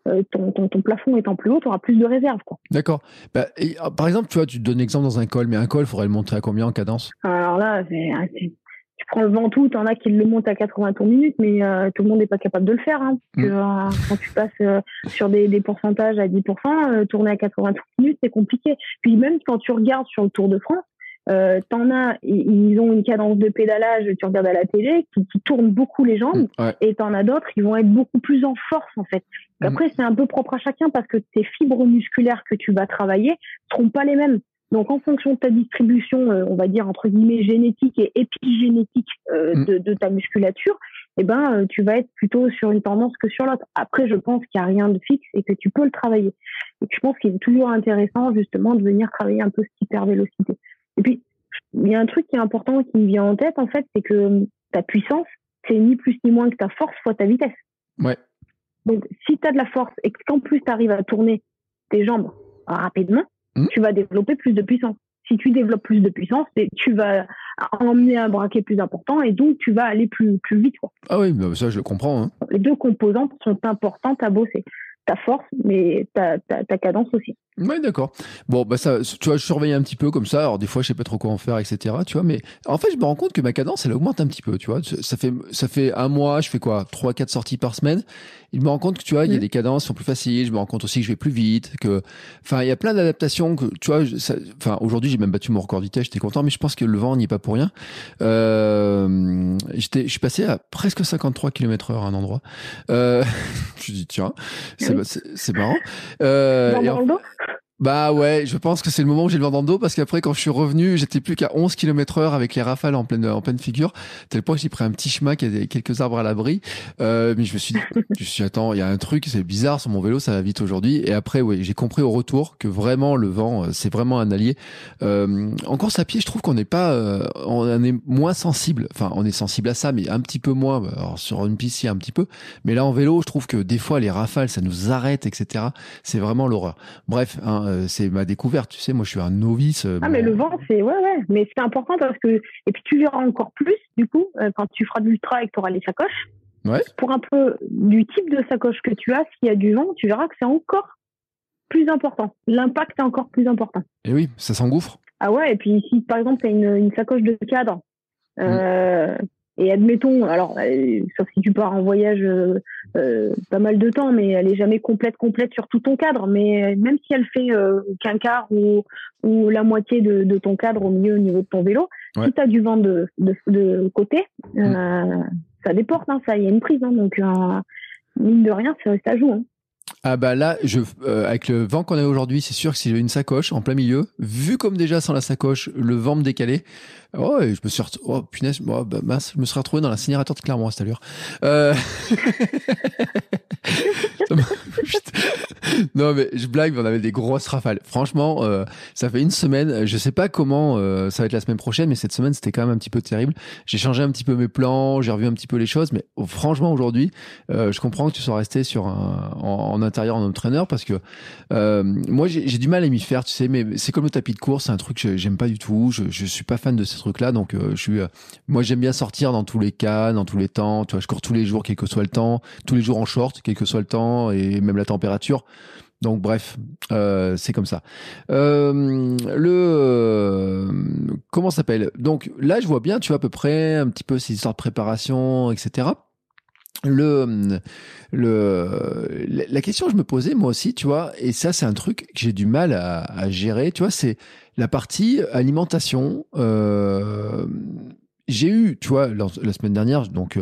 euh, ton, ton, ton, plafond étant plus haut, tu auras plus de réserve. D'accord. Bah, ah, par exemple, tu vois, tu te donnes exemple dans un col, mais un col, il faudrait le monter à combien en cadence? Alors là, tu prends le ventoux, tu en as qui le montent à 80 tours minute, mais tout le monde n'est pas capable de le faire. Hein, mm. quand tu passes sur des, des, pourcentages à 10%, tourner à 80 tours minute, c'est compliqué. Puis même quand tu regardes sur le Tour de France, euh, t'en as, ils ont une cadence de pédalage, tu regardes à la télé, qui, qui tourne beaucoup les jambes, mm, et t'en as d'autres, ils vont être beaucoup plus en force en fait. Mm. Après, c'est un peu propre à chacun parce que tes fibres musculaires que tu vas travailler seront pas les mêmes. Donc, en fonction de ta distribution, euh, on va dire entre guillemets génétique et épigénétique euh, mm. de, de, ta musculature, eh ben, euh, tu vas être plutôt sur une tendance que sur l'autre. Après, je pense qu'il n'y a rien de fixe et que tu peux le travailler. Et je pense qu'il est toujours intéressant justement de venir travailler un peu cette hypervélocité. Et puis, il y a un truc qui est important qui me vient en tête, en fait, c'est que ta puissance, c'est ni plus ni moins que ta force fois ta vitesse. Ouais. Donc, si tu as de la force et qu'en plus tu arrives à tourner tes jambes rapidement, mmh. tu vas développer plus de puissance. Si tu développes plus de puissance, tu vas emmener un braquet plus important et donc tu vas aller plus, plus vite. Quoi. Ah oui, bah, ça je le comprends. Hein. Les deux composantes sont importantes à bosser. Ta force, mais ta, ta, ta cadence aussi. Ouais, d'accord. Bon, bah ça, tu vois, je surveille un petit peu comme ça. Alors des fois, je sais pas trop quoi en faire, etc. Tu vois, mais en fait, je me rends compte que ma cadence, elle augmente un petit peu. Tu vois, ça fait ça fait un mois, je fais quoi, trois, quatre sorties par semaine. Il me rend compte que tu vois, il y a mmh. des cadences qui sont plus faciles. Je me rends compte aussi que je vais plus vite. Que, enfin, il y a plein d'adaptations que tu vois. Enfin, aujourd'hui, j'ai même battu mon record de vitesse. J'étais content, mais je pense que le vent n'y est pas pour rien. Euh, j'étais, je suis passé à presque 53 km heure à un endroit. Euh, je dis tiens, c'est marrant. Euh, bah ouais, je pense que c'est le moment où j'ai le vent dans le dos parce qu'après quand je suis revenu, j'étais plus qu'à 11 km heure avec les rafales en pleine en pleine figure, tel point que j'ai pris un petit chemin qui a quelques arbres à l'abri. Euh, mais je me suis dit, je suis attends, il y a un truc, c'est bizarre sur mon vélo, ça va vite aujourd'hui. Et après, oui, j'ai compris au retour que vraiment le vent, euh, c'est vraiment un allié. Euh, en course à pied, je trouve qu'on n'est pas, euh, on est moins sensible. Enfin, on est sensible à ça, mais un petit peu moins. Bah, alors sur une piste, un petit peu. Mais là en vélo, je trouve que des fois les rafales, ça nous arrête, etc. C'est vraiment l'horreur. Bref. Hein, euh, c'est ma découverte. Tu sais, moi, je suis un novice. Euh, ah, mais le vent, c'est ouais, ouais. Mais c'est important parce que et puis tu verras encore plus du coup euh, quand tu feras de l'ultra et que tu auras les sacoches. Ouais. Pour un peu du type de sacoche que tu as, s'il y a du vent, tu verras que c'est encore plus important. L'impact est encore plus important. Et oui, ça s'engouffre. Ah ouais, et puis si par exemple tu as une, une, sacoche de cadre, mmh. Et admettons, alors, euh, sauf si tu pars en voyage euh, euh, pas mal de temps, mais elle est jamais complète, complète sur tout ton cadre. Mais même si elle fait qu'un quart ou, ou la moitié de, de, ton cadre au milieu au niveau de ton vélo, si tu as du vent de, de, de côté, mm. ça déporte, hein, ça, il y a une prise. Hein, donc, mine de rien, ça, ça joue. Hein. Ah bah là, euh, avec le vent qu'on a aujourd'hui, c'est sûr que si j'ai une sacoche en plein milieu, vu comme déjà sans la sacoche, le vent me décalait, oh, je me suis retrouvé, oh punaise, oh, bah, je me serais retrouvé dans la cinérateur de Clermont à cette allure. Euh... non mais je blague, mais on avait des grosses rafales. Franchement, euh, ça fait une semaine. Je sais pas comment ça va être la semaine prochaine, mais cette semaine c'était quand même un petit peu terrible. J'ai changé un petit peu mes plans, j'ai revu un petit peu les choses, mais oh, franchement aujourd'hui, je comprends que tu sois resté sur un en, en home trainer parce que moi j'ai du mal à m'y faire, tu sais. Mais c'est comme le tapis de course, c'est un truc que j'aime pas du tout. Je, suis pas fan de ces trucs-là, donc je suis. moi j'aime bien sortir dans tous les cas, dans tous les temps. Tu vois, je cours tous les jours, quel que soit le temps, tous les jours en short, quel que soit le temps et même la température. Donc bref, euh, c'est comme ça. Euh, le euh, comment s'appelle? Donc là, je vois bien, tu vois à peu près un petit peu ces histoires de préparation, etc. La question que je me posais moi aussi, tu vois, et ça c'est un truc que j'ai du mal à, gérer, tu vois, c'est la partie alimentation. Euh, j'ai eu, tu vois, la, semaine dernière, donc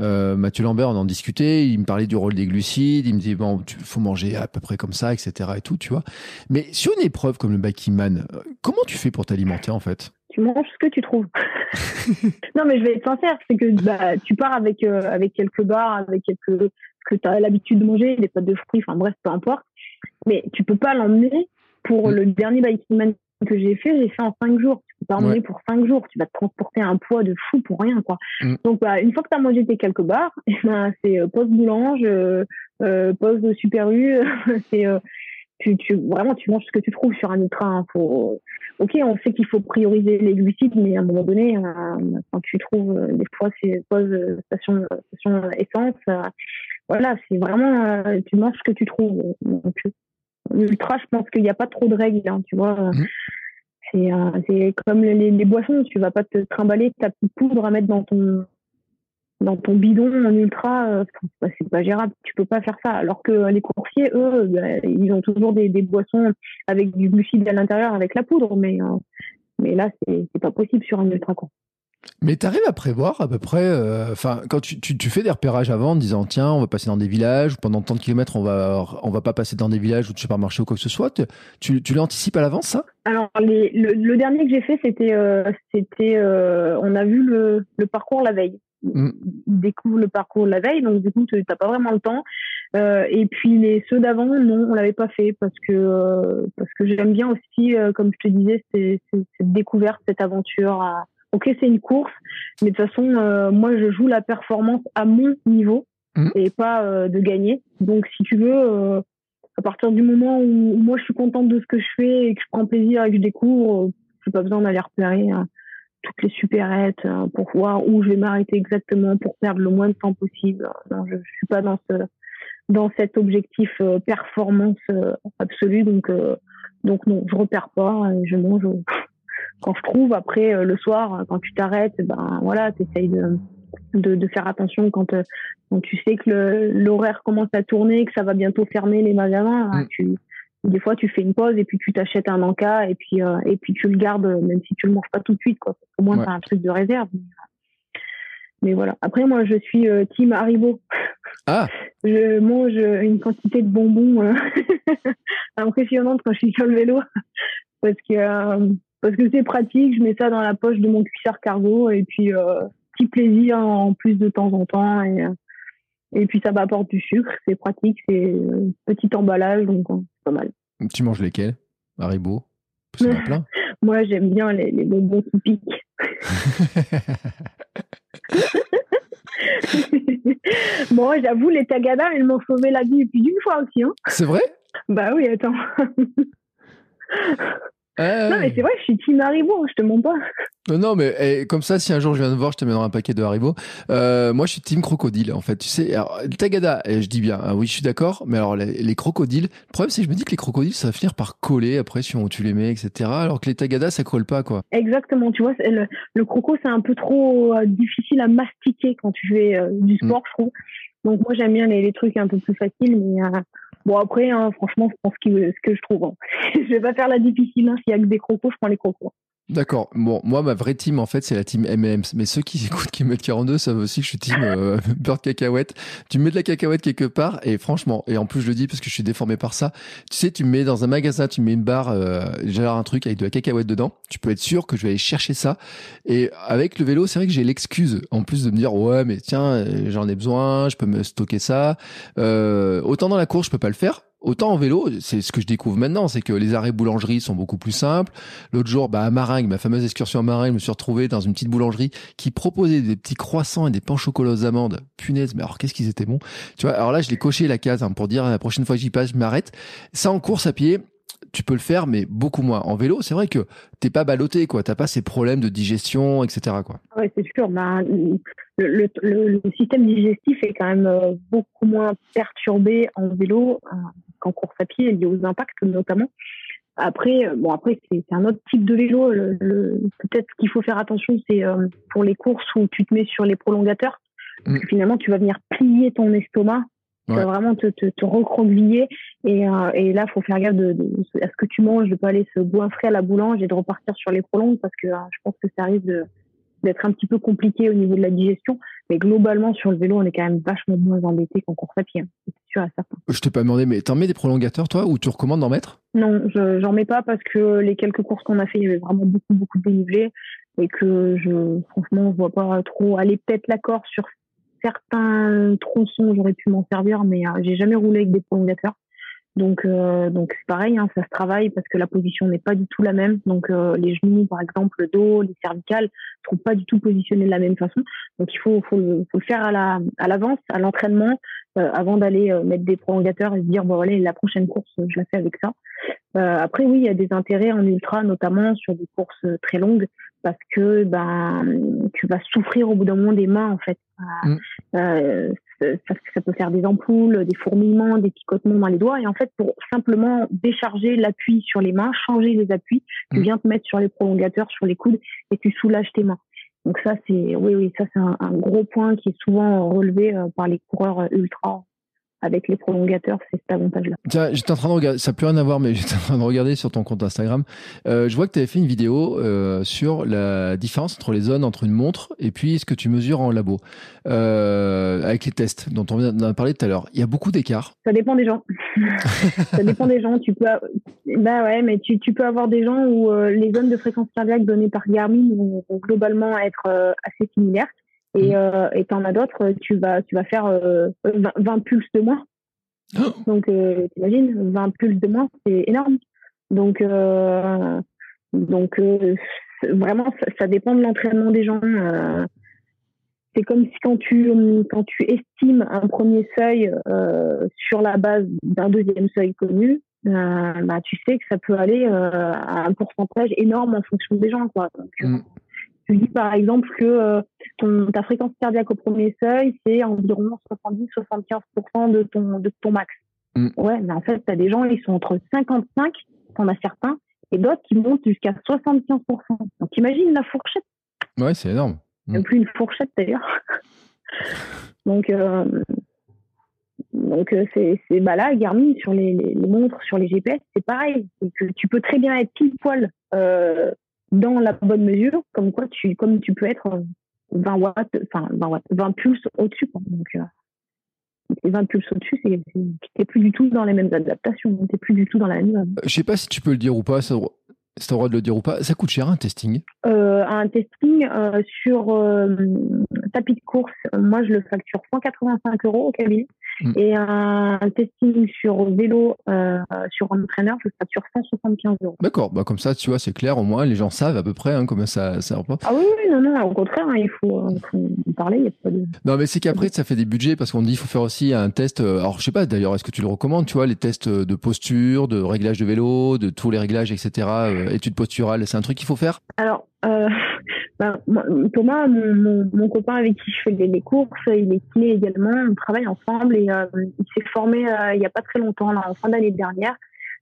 euh, Mathieu Lambert, on en discutait, il me parlait du rôle des glucides, il me dit bon, il faut manger à peu près comme ça, etc. et tout, tu vois. Mais sur une épreuve comme le Man, euh, comment tu fais pour t'alimenter en fait? Tu manges ce que tu trouves. non, mais je vais être sincère, c'est que bah, tu pars avec euh, avec quelques barres, avec quelques que tu as l'habitude de manger, des pâtes de fruits, enfin bref, peu importe. Mais tu peux pas l'emmener pour mm. le dernier Man que j'ai fait, j'ai fait en cinq jours. Tu peux pas emmener pour cinq jours. Tu vas te transporter un poids de fou pour rien, quoi. Mm. Donc, bah, une fois que tu as mangé tes quelques bars, eh ben, c'est euh, poste boulange, euh, euh, poste super U. c'est, euh, tu, tu, vraiment, tu manges ce que tu trouves sur un ultra. Hein. Faut, ok, on sait qu'il faut prioriser les glucides, mais à un moment donné, quand tu trouves, des fois, c'est pause station, station essence, voilà, c'est vraiment, tu manges ce que tu trouves. Donc, L'ultra, je pense qu'il n'y a pas trop de règles, hein, tu vois. Mmh. Euh, c'est comme les, les, boissons, tu vas pas te trimballer ta petite poudre à mettre dans ton dans ton bidon en ultra, euh, c'est pas gérable. Tu peux pas faire ça. Alors que les coursiers, eux, bah, ils ont toujours des, des, boissons avec du glucide à l'intérieur, avec la poudre, mais euh, mais là, c'est pas possible sur un ultra quoi. Mais tu arrives à prévoir à peu près, euh, enfin, quand tu, tu, tu, fais des repérages avant en disant tiens, on va passer dans des villages, pendant tant de kilomètres, on va, on va pas passer dans des villages ou de supermarchés ou quoi que ce soit, tu, tu l'anticipes à l'avance ça? Alors, les, le, dernier que j'ai fait, c'était, euh, c'était, euh, on a vu le, le parcours la veille. Mm. Ils découvrent le parcours la veille, donc du coup, tu n'as pas vraiment le temps. et puis les ceux d'avant, non, on l'avait pas fait parce que parce que j'aime bien aussi, comme je te disais, cette découverte, cette aventure à ok, c'est une course, mais de toute façon, euh, moi, je joue la performance à mon niveau mmh. et pas euh, de gagner. Donc, si tu veux, euh, à partir du moment où, moi, je suis contente de ce que je fais et que je prends plaisir et que je découvre, j'ai pas besoin d'aller repérer hein, toutes les supérettes hein, pour voir où je vais m'arrêter exactement pour perdre le moins de temps possible. Non, je, je suis pas dans ce dans cet objectif performance absolue, donc donc non, je repère pas, je mange quand je trouve après euh, le soir, quand tu t'arrêtes, ben voilà, tu essayes de, de, de, faire attention quand, euh, quand tu sais que l'horaire commence à tourner, que ça va bientôt fermer les magasins. Hein, mm. tu, des fois, tu fais une pause et puis tu t'achètes un encas et puis euh, et puis tu le gardes même si tu le manges pas tout de suite, quoi. Au moins, tu as un truc de réserve. Mais voilà. Après, moi, je suis team Haribo. Ah. Je mange une quantité de bonbons impressionnante quand je suis sur le vélo parce que parce que c'est pratique. Je mets ça dans la poche de mon cuissard cargo et puis euh, petit plaisir en plus de temps en temps et euh, et puis ça m'apporte du sucre. C'est pratique, c'est euh, petit emballage donc c'est pas mal. Tu manges lesquels? Haribo? Plein. Moi j'aime bien les, les bonbons qui piquent. bon, j'avoue, les Tagada, elles m'ont sauvé la vie, et puis d'une fois aussi. Hein. C'est vrai? Bah oui, attends. Euh, non, mais c'est vrai, je suis team Haribo, je te mens pas. Non, non, mais eh, comme ça, si un jour je viens te voir, je te mets dans un paquet de Haribo. Euh, moi, je suis team crocodile, en fait. Tu sais, alors, Tagada, et je dis bien, hein, oui, je suis d'accord, mais alors, les, crocodiles, le problème, c'est que je me dis que les crocodiles, ça va finir par coller après si on, tu les mets, etc. Alors que les Tagada, ça colle pas, quoi. Exactement, tu vois, le, le, croco, c'est un peu trop euh, difficile à mastiquer quand tu fais du sport, mm. je trouve. Donc, moi, j'aime bien les, les, trucs un peu plus faciles, mais Bon, après, hein, franchement, je pense que ce que je trouve. Hein. je vais pas faire la difficile. Hein. S'il y a que des crocos, je prends les crocos. D'accord. Bon, moi, ma vraie team, en fait, c'est la team M&M's. Mais ceux qui écoutent qui mettent 42 savent aussi que je suis team euh, beurre de cacahuète. Tu mets de la cacahuète quelque part, et franchement, et en plus, je le dis parce que je suis déformé par ça. Tu sais, tu mets dans un magasin, tu mets une barre, euh, genre un truc avec de la cacahuète dedans. Tu peux être sûr que je vais aller chercher ça. Et avec le vélo, c'est vrai que j'ai l'excuse, en plus de me dire, ouais, mais tiens, euh, j'en ai besoin, je peux me stocker ça. Euh, autant dans la course, je peux pas le faire Autant en vélo, c'est ce que je découvre maintenant, c'est que les arrêts boulangerie sont beaucoup plus simples. L'autre jour, bah, à Maringue, ma fameuse excursion à Maringue, je me suis retrouvé dans une petite boulangerie qui proposait des petits croissants et des pains aux amandes. Punaise, mais alors qu'est-ce qu'ils étaient bons. Tu vois, alors là, je l'ai coché la case hein, pour dire la prochaine fois que j'y passe, je m'arrête. Ça en course à pied, tu peux le faire, mais beaucoup moins. En vélo, c'est vrai que t'es pas ballotté, quoi. T'as pas ces problèmes de digestion, etc., quoi. C'est sûr. Ben, le, système digestif est quand même euh, beaucoup moins perturbé en vélo euh, qu'en course à pied, lié aux impacts notamment. Après, euh, bon, après c'est un autre type de vélo. Peut-être qu'il faut faire attention, c'est pour les courses où tu te mets sur les prolongateurs. Mm. finalement, tu vas venir plier ton estomac tu vas vraiment te, te, te recroqueviller. Et, euh, et là, faut faire gaffe de, de, à ce que tu manges, de pas aller se goinfrer à la boulange et de repartir sur les prolonges parce que euh, je pense que ça risque d'être un petit peu compliqué au niveau de la digestion. Mais globalement, sur le vélo, on est quand même vachement moins embêté qu'en course à pied. Hein. C'est sûr à certain. Je t'ai pas demandé, mais t'en mets des prolongateurs, toi, ou tu recommandes d'en mettre? Non, j'en mets pas parce que les quelques courses qu'on a fait, il y avait vraiment beaucoup, beaucoup de dénivelé et que je, franchement, je vois pas trop aller peut-être l'accord sur certains tronçons, j'aurais pu m'en servir, mais euh, j'ai jamais roulé avec des prolongateurs. Donc, euh, donc c'est pareil, hein, ça se travaille parce que la position n'est pas du tout la même. Donc, euh, les genoux, par exemple, le dos, les cervicales, sont pas du tout positionnés de la même façon. Donc, il faut, faut, le, faut le faire à la, à l'avance, à l'entraînement, avant d'aller mettre des prolongateurs et se dire bon, allez, la prochaine course, je la fais avec ça. après, oui, il y a des intérêts en ultra, notamment sur des courses très longues, parce que ben tu vas souffrir au bout d'un moment des mains en fait. Mm. Euh, ça, ça, peut faire des ampoules, des fourmillements, des picotements dans les doigts. Et en fait, pour simplement décharger l'appui sur les mains, changer les appuis, tu mm. viens te mettre sur les prolongateurs, sur les coudes, et tu soulages tes mains. Donc ça, c'est oui, oui, ça c'est un, un, gros point qui est souvent relevé euh, par les coureurs ultra avec les prolongateurs, c'est cet avantage-là. Tiens, j'étais en train de regarder, ça n'a plus rien à voir, mais j'étais en train de regarder sur ton compte Instagram. Euh, je vois que tu avais fait une vidéo euh, sur la différence entre les zones entre une montre et puis ce que tu mesures en labo, euh, avec les tests dont on a parlé tout à l'heure. Il y a beaucoup d'écarts. Ça dépend des gens. ça dépend des gens. Tu peux, bah ouais, mais tu, tu peux avoir des gens où les zones de fréquence cardiaque données par Garmin vont, globalement être assez similaires. Et mm. euh, et t'en as d'autres, tu vas tu vas faire 20, euh, pulses de moins. Oh. Donc euh, t'imagines, 20 pulses de moins, c'est énorme. Donc euh, donc euh, vraiment ça, ça, dépend de l'entraînement des gens. c'est comme si quand tu quand tu estimes un premier seuil sur la base d'un deuxième seuil connu, bah tu sais que ça peut aller à un pourcentage énorme en fonction des gens quoi. Donc, mm. Tu dis par exemple que euh, ton, ta fréquence cardiaque au premier seuil, c'est environ 70-75% de ton, de ton max. Mm. Ouais, mais en fait, tu as des gens, ils sont entre 55, t'en as certains, et d'autres qui montent jusqu'à 75%. Donc imagine la fourchette. Ouais, c'est énorme. Mm. plus une fourchette d'ailleurs. donc, euh, donc euh, c'est, c'est bah là, Garmin, sur les, les, montres, sur les GPS, c'est pareil. Que tu peux très bien être pile poil euh, dans la bonne mesure, comme quoi tu, comme tu peux être 20 watts, enfin 20 watts, 20 pulses au-dessus. Donc, euh, 20 pulses au-dessus, c'est plus du tout dans les mêmes adaptations. T'es plus du tout dans la même. Euh, je sais pas si tu peux le dire ou pas. Ça, c'est le droit de le dire ou pas. Ça coûte cher un testing euh, Un testing euh, sur euh, tapis de course, moi je le facture 185 euros au cabinet. Mm. Et un, testing sur vélo sur un entraîneur, je facture 175 euros. D'accord, bah comme ça, tu vois, c'est clair, au moins les gens savent à peu près hein, comment ça, ça Ah oui, oui, non, non, au contraire, hein, il faut, en parler. Y a pas de... Non, mais c'est qu'après, ça fait des budgets parce qu'on dit qu'il faut faire aussi un test. Alors, je sais pas d'ailleurs, est-ce que tu le recommandes, tu vois, les tests de posture, de réglage de vélo, de tous les réglages, etc., études posturales, c'est un truc qu'il faut faire? Alors, euh, ben, Thomas, mon, mon, copain avec qui je fais les, courses, il est kiné également, on travaille ensemble et euh, il s'est formé euh, il n'y a pas très longtemps, là, en fin d'année dernière,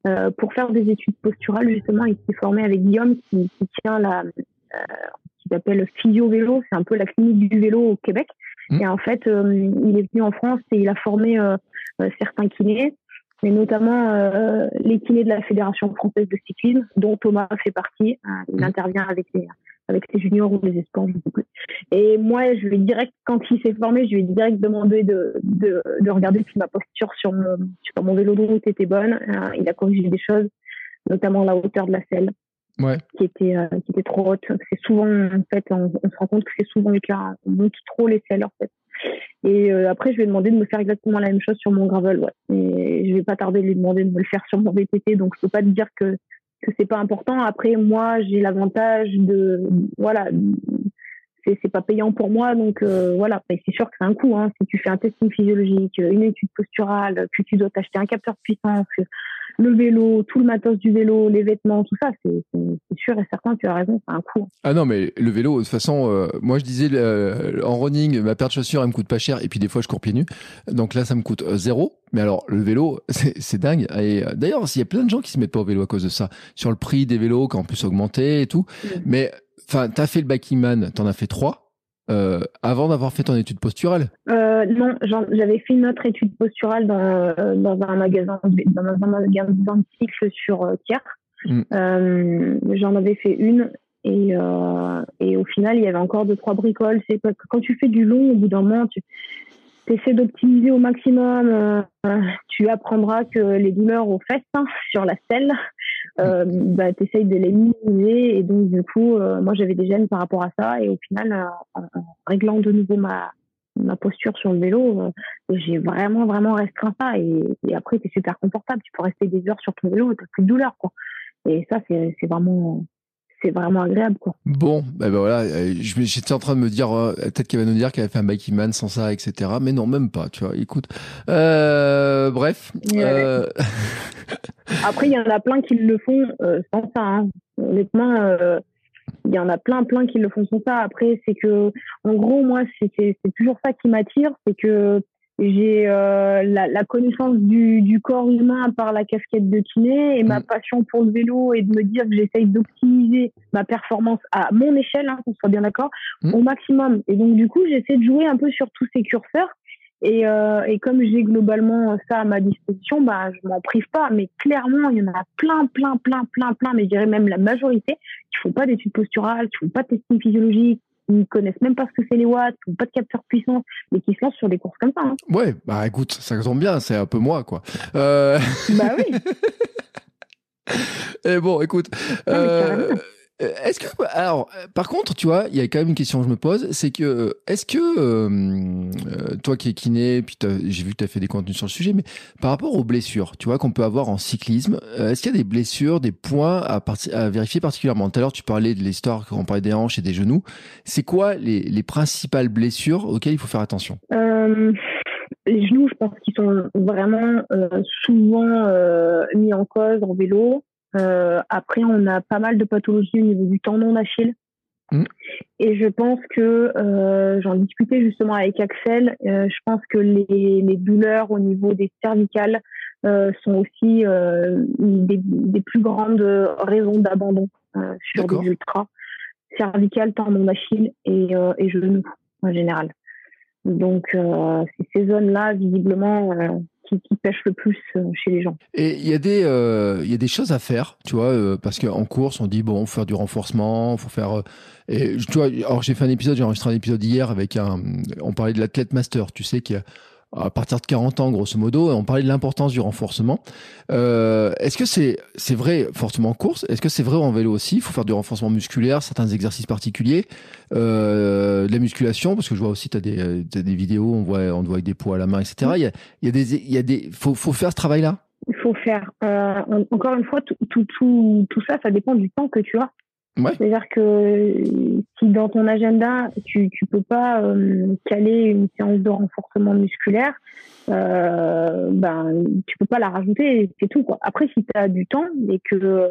euh, pour faire des études posturales. Justement, il s'est formé avec Guillaume qui, qui tient la, qui s'appelle Physio Vélo, c'est un peu la clinique du vélo au Québec. Mmh. Et en fait, il est venu en France et il a formé certains kinés mais notamment euh, les kinés de la Fédération française de cyclisme, dont Thomas fait partie. Hein, il mmh. intervient avec les, avec les juniors ou les espoirs, je ne sais plus. Et moi, je lui ai direct, quand il s'est formé, je lui ai direct demandé de, de, de regarder si ma posture sur mon, sur mon vélo de route était bonne. Hein, il a corrigé des choses, notamment la hauteur de la selle. Ouais. qui était euh, qui était trop haute. C'est souvent en fait on, on, se rend compte que c'est souvent le cas. On monte trop les selles en fait. Et euh, après, je lui ai demandé de me faire exactement la même chose sur mon gravel. Ouais. Et je vais pas tarder de lui demander de me le faire sur mon VTT. Donc, je peux pas te dire que que c'est pas important. Après, moi, j'ai l'avantage de voilà, c'est c'est pas payant pour moi, donc euh, voilà. C'est sûr que c'est un coût. Hein. Si tu fais un testing physiologique, une étude posturale, que tu dois t'acheter un capteur de puissance, le vélo, tout le matos du vélo, les vêtements, tout ça, c'est sûr et certain, tu as raison, c'est un coût. Ah non, mais le vélo, de toute façon, euh, moi je disais en running, ma paire de chaussures, elle me coûte pas cher, et puis des fois je cours pieds nus, donc là ça me coûte euh, zéro. Mais alors, le vélo, c'est dingue. Et euh, d'ailleurs, il y a plein de gens qui se mettent pas au vélo à cause de ça. Sur le prix des vélos, qui ont pu augmenter et tout. Mais, enfin, t'as fait le Backman, t'en as fait trois. Euh, avant d'avoir fait ton étude posturale euh, Non, j'avais fait une autre étude posturale dans, euh, dans un magasin dans un magasin de cycle sur euh, Thiers. Mm. J'en avais fait une et, et au final il y avait encore deux trois bricoles. C'est quand tu fais du long, au bout d'un moment, tu essaies d'optimiser au maximum. tu apprendras que les douleurs aux fesses hein, sur la selle, euh, bah, tu essayes de les minimiser. Et donc, du coup, euh, moi, j'avais des gènes par rapport à ça. Et au final, euh, en, réglant de nouveau ma, ma posture sur le vélo, euh, j'ai vraiment, vraiment restreint ça. Et, après, tu es super confortable. Tu peux rester des heures sur ton vélo tu plus de douleur. Quoi. Et ça, c'est vraiment c'est vraiment agréable quoi. Bon, ben ben voilà, euh, j'étais en train de me dire euh, peut-être qu'elle va nous dire qu'elle avait fait un biking man sans ça, etc. Mais non, même pas, tu vois. Écoute, euh, bref. Après, il y en a plein qui le font sans ça. Hein. Honnêtement, il y en a plein, plein qui le font sans ça. Après, c'est que, en gros, moi, c'est toujours ça qui m'attire, c'est que j'ai euh, la, la, connaissance du, du, corps humain par la casquette de kiné et ma mm. passion pour le vélo et de me dire que j'essaye d'optimiser ma performance à mon échelle, hein, qu'on soit bien d'accord, mm. au maximum. Et donc du coup, j'essaie de jouer un peu sur tous ces curseurs. Et, euh, et comme j'ai globalement ça à ma disposition, bah, je m'en prive pas. Mais clairement, il y en a plein, plein, plein, plein, plein, mais je dirais même la majorité qui font pas d'études posturales, qui font pas de testing physiologique, qui connaissent même pas ce que c'est les watts, qui n'ont pas de capteur puissance, mais qui se lancent sur des courses comme ça. Hein. Ouais, bah écoute, ça tombe bien, c'est un peu moi, quoi. Euh... Bah oui. Et bon, écoute. Est-ce que alors euh, par contre tu vois il y a quand même une question que je me pose c'est que est-ce que euh, toi qui es kiné puis j'ai vu que tu as fait des contenus sur le sujet mais par rapport aux blessures tu vois qu'on peut avoir en cyclisme est-ce qu'il y a des blessures des points à, vérifier particulièrement? Tout à l'heure tu parlais de l'histoire quand on parlait des hanches et des genoux. C'est quoi les, les, principales blessures auxquelles il faut faire attention? Les genoux je pense qu'ils sont vraiment souvent mis en cause en vélo. euh, après, on a pas mal de pathologies au niveau du tendon d'Achille. Mm. Et je pense que euh, j'en discutais justement avec Axel. Euh, je pense que les, les, douleurs au niveau des cervicales euh, sont aussi euh, des, des, plus grandes raisons d'abandon euh, sur des ultras cervicales, tendon d'Achille et, et genoux en général. Donc ces zones-là visiblement qui, pêche le plus euh, chez les gens. Et il y a des euh, y a des choses à faire, tu vois, euh, parce qu'en course on dit bon, faut faire du renforcement, faut faire. et tu vois, alors j'ai fait un épisode, j'ai enregistré un épisode hier avec un, on parlait de l'athlète master, tu sais, qui a à partir de 40 ans, grosso modo, on parlait de l'importance du renforcement. Euh, est-ce que c'est c'est vrai forcément en course? Est-ce que c'est vrai en vélo aussi? Il faut faire du renforcement musculaire, certains exercices particuliers, euh, de la musculation, parce que je vois aussi, tu as, as, des vidéos, on voit, on voit avec des poids à la main, etc. Il y a, il y a des... Il des faut, faut faire ce travail-là? Il faut faire. Euh, encore une fois, tout, tout, tout, tout ça, ça dépend du temps que tu as. C'est-à-dire que si dans ton agenda, tu ne peux pas euh, caler une séance de renforcement musculaire, euh, ben, tu peux pas la rajouter, c'est tout. Quoi. Après, si tu as du temps et que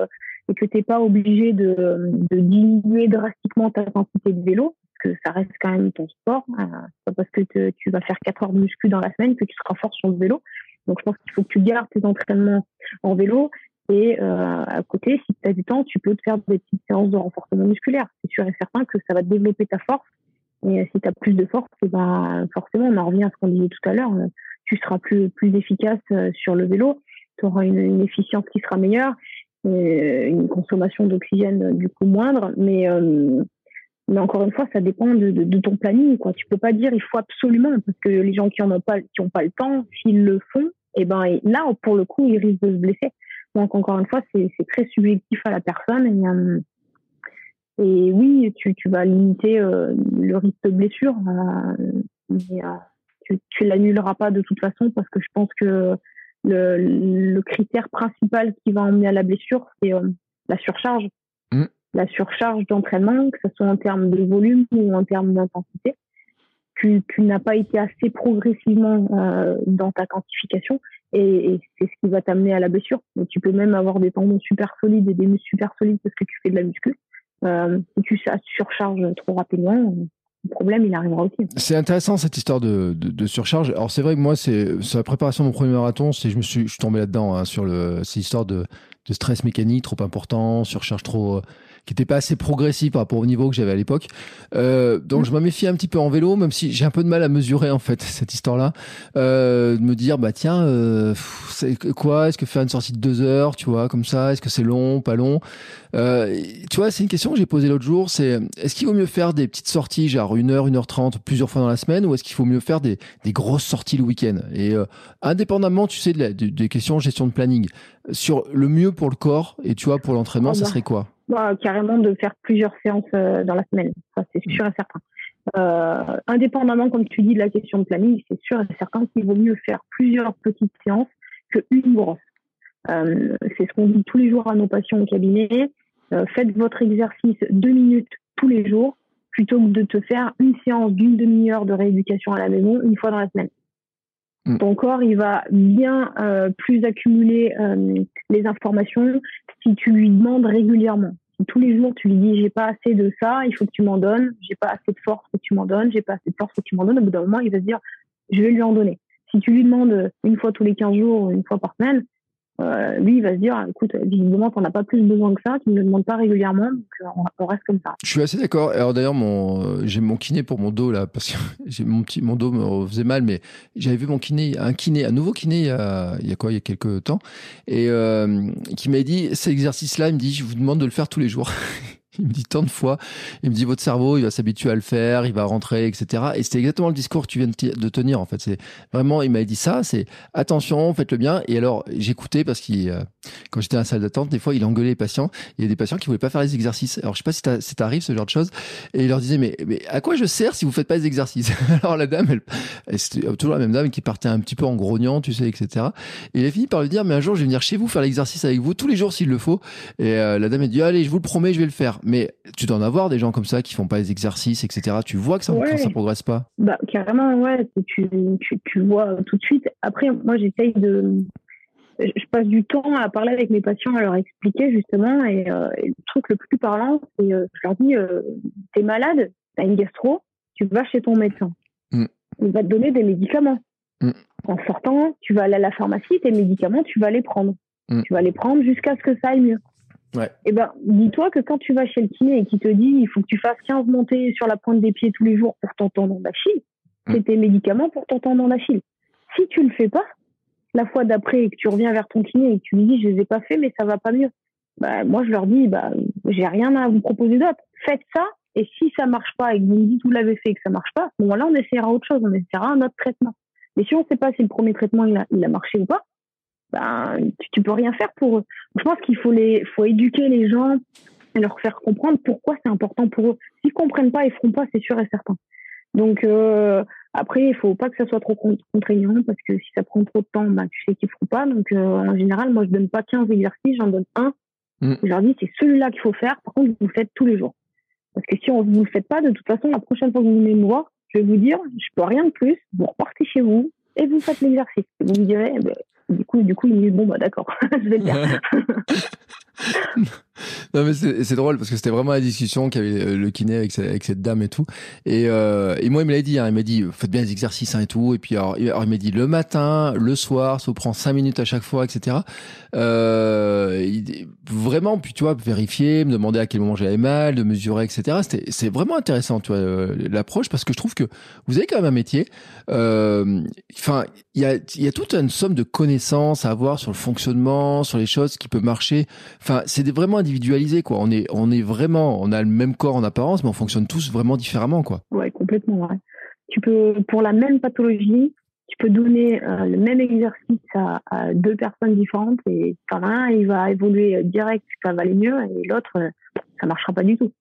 et que tu n'es pas obligé de, de, diminuer drastiquement ta quantité de vélo, parce que ça reste quand même ton sport, euh, pas parce que tu vas faire 4 heures de muscu dans la semaine que tu seras fort sur le vélo. Donc je pense qu'il faut que tu gardes tes entraînements en vélo et euh, à côté, si tu as du temps, tu peux te faire des petites séances de renforcement musculaire. C'est sûr et certain que ça va développer ta force. Et si tu as plus de force, eh ben, forcément, on en revient à ce qu'on disait tout à l'heure, euh, tu seras plus, plus efficace euh, sur le vélo. tu auras une, efficience qui sera meilleure, une consommation d'oxygène du coup moindre, mais mais encore une fois, ça dépend de, ton planning. Quoi. Tu peux pas dire il faut absolument parce que les gens qui en ont pas, pas le temps, s'ils le font, et eh ben là pour le coup ils risquent de se blesser. Donc encore une fois, c'est très subjectif à la personne. Et, euh, et oui, tu, tu vas limiter euh, le risque de blessure, euh, mais tu, tu l'annuleras pas de toute façon parce que je pense que le, le critère principal qui va emmener à la blessure, c'est la surcharge. Mmh la surcharge d'entraînement, que ce soit en termes de volume ou en termes d'intensité. Tu, tu n'as pas été assez progressivement euh, dans ta quantification et, c'est ce qui va t'amener à la blessure. Mais tu peux même avoir des tendons super solides et des muscles super solides parce que tu fais de la muscu. Euh, si tu surcharges trop rapidement, le problème, il arrivera aussi. C'est intéressant cette histoire de, de, surcharge. Alors c'est vrai que moi, c'est sur la préparation de mon premier marathon, je me suis, je suis tombé là-dedans hein, sur le, cette histoire de, de stress mécanique trop important, surcharge trop qui n'était pas assez progressif par rapport au niveau que j'avais à l'époque. Euh, donc je me méfie un petit peu en vélo, même si j'ai un peu de mal à mesurer en fait cette histoire-là. Euh, de me dire bah tiens, euh, c'est quoi? Est-ce que faire une sortie de deux heures, tu vois, comme ça? Est-ce que c'est long, pas long? Euh, Tu vois, c'est une question que j'ai posée l'autre jour. C'est est-ce qu'il vaut mieux faire des petites sorties, genre une heure, une heure trente, plusieurs fois dans la semaine, ou est-ce qu'il faut mieux faire des, des grosses sorties le week-end? Et euh, indépendamment, tu sais, de des questions de gestion de planning, sur le mieux pour le corps et tu vois pour l'entraînement, ça serait quoi? Bah, carrément de faire plusieurs séances euh, dans la semaine. Ça, c'est sûr et certain. Euh, indépendamment, comme tu dis, de la question de planning, c'est sûr et certain qu'il vaut mieux faire plusieurs petites séances qu'une grosse. Euh, c'est ce qu'on dit tous les jours à nos patients au cabinet. faites votre exercice deux minutes tous les jours plutôt que de te faire une séance d'une demi-heure de rééducation à la maison une fois dans la semaine. Mm. Ton corps, il va bien plus accumuler les informations si tu lui demandes régulièrement tous les jours tu lui dis j'ai pas assez de ça, il faut que tu m'en donnes, j'ai pas assez de force, faut que tu m'en donnes, j'ai pas assez de force, faut que tu m'en donnes, au bout d'un moment il va se dire je vais lui en donner. Si tu lui demandes une fois tous les 15 jours, une fois par semaine, euh, lui, il va se dire, écoute, visiblement, t'en as pas plus besoin que ça, tu ne me demandes pas régulièrement, donc euh, on, reste comme ça. Je suis assez d'accord. Alors d'ailleurs, mon, euh, j'ai mon kiné pour mon dos là, parce que j'ai mon petit, mon dos me faisait mal, mais j'avais vu mon kiné, un kiné, un nouveau kiné il y a, il y a quoi, il y a quelques temps, et qui m'a dit, cet exercice-là, il me dit, je vous demande de le faire tous les jours. Il me dit tant de fois, il me dit votre cerveau, il va s'habituer à le faire, il va rentrer, etc. Et c'était exactement le discours que tu viens de tenir en fait. C'est vraiment, il m'a dit ça, c'est attention, faites-le bien. Et alors j'écoutais parce qu'il, euh, quand j'étais à la salle d'attente, des fois il engueulait les patients. Il y a des patients qui voulaient pas faire les exercices. Alors je sais pas si ça t'arrive ce genre de choses. Et il leur disait mais, mais à quoi je sers si vous faites pas les exercices? Alors la dame, elle, c'était toujours la même dame qui partait un petit peu en grognant, tu sais, etc. Et il a fini par lui dire mais un jour je vais venir chez vous faire l'exercice avec vous tous les jours s'il le faut. Et euh, la dame a dit allez je vous le promets je vais le faire mais tu dois en avoir des gens comme ça qui font pas les exercices, etc. Tu vois que ça, ça progresse pas Bah carrément, ouais. Tu, tu, vois tout de suite. Après, moi, j'essaye de. Je passe du temps à parler avec mes patients, à leur expliquer justement. Et, euh, le truc le plus parlant, c'est euh, je leur dis euh, t'es malade, t'as une gastro, tu vas chez ton médecin. Mm. Il va te donner des médicaments. Mm. En sortant, tu vas aller à la pharmacie, tes médicaments, tu vas les prendre. Mm. Tu vas les prendre jusqu'à ce que ça aille mieux. Ouais. Eh ben, dis-toi que quand tu vas chez le kiné et qu'il te dit il faut que tu fasses 15 montées sur la pointe des pieds tous les jours pour ton tendon d'Achille, mm. c'est tes médicaments pour ton tendon d'Achille. Si tu le fais pas, la fois d'après et que tu reviens vers ton kiné et que tu lui dis je les ai pas fait mais ça va pas mieux, bah, moi je leur dis bah j'ai rien à vous proposer d'autre. Faites ça et si ça marche pas et que vous me dites vous l'avez fait et que ça marche pas, à ce moment-là on essaiera autre chose, on essaiera un autre traitement. Mais si on sait pas si le premier traitement il a, il a marché ou pas, ben, tu, tu, peux rien faire pour eux. Je pense qu'il faut les, faut éduquer les gens et leur faire comprendre pourquoi c'est important pour eux. S'ils comprennent pas, ils feront pas, c'est sûr et certain. Donc euh, après, il faut pas que ça soit trop contraignant parce que si ça prend trop de temps, ben, tu sais qu'ils feront pas. Donc euh, en général, moi je donne pas 15 exercices, j'en donne un. Mm. Je leur dis c'est celui-là qu'il faut faire. Par contre, vous le faites tous les jours. Parce que si on vous le fait pas, de toute façon, la prochaine fois que vous venez me voir, je vais vous dire, je peux rien de plus. Vous repartez chez vous et vous faites l'exercice. Vous me direz, eh ben, du coup, du coup, il me dit bon bah d'accord, je vais le faire. non mais c'est drôle parce que c'était vraiment la discussion qu'avait euh, le kiné avec, avec, cette dame et tout. Et, euh, et moi il me l'a dit, hein, il m'a dit faites bien les exercices hein, et tout. Et puis alors, il m'a dit le matin, le soir, ça vous prend cinq minutes à chaque fois, etc. Euh, il, vraiment, puis tu vois, vérifier, me demander à quel moment j'avais mal, de mesurer, etc. C'est vraiment intéressant, tu vois, euh, l'approche parce que je trouve que vous avez quand même un métier. Euh, enfin, il y a y a toute une somme de connaissances à avoir sur le fonctionnement, sur les choses qui peuvent marcher. Enfin, c'est vraiment individualisé, quoi. On est, on est vraiment, on a le même corps en apparence, mais on fonctionne tous vraiment différemment, quoi. Ouais, complètement, ouais. Tu peux, pour la même pathologie, tu peux donner euh, le même exercice à, deux personnes différentes et t'en un, il va évoluer direct, ça va aller mieux, et l'autre, euh, ça marchera pas du tout.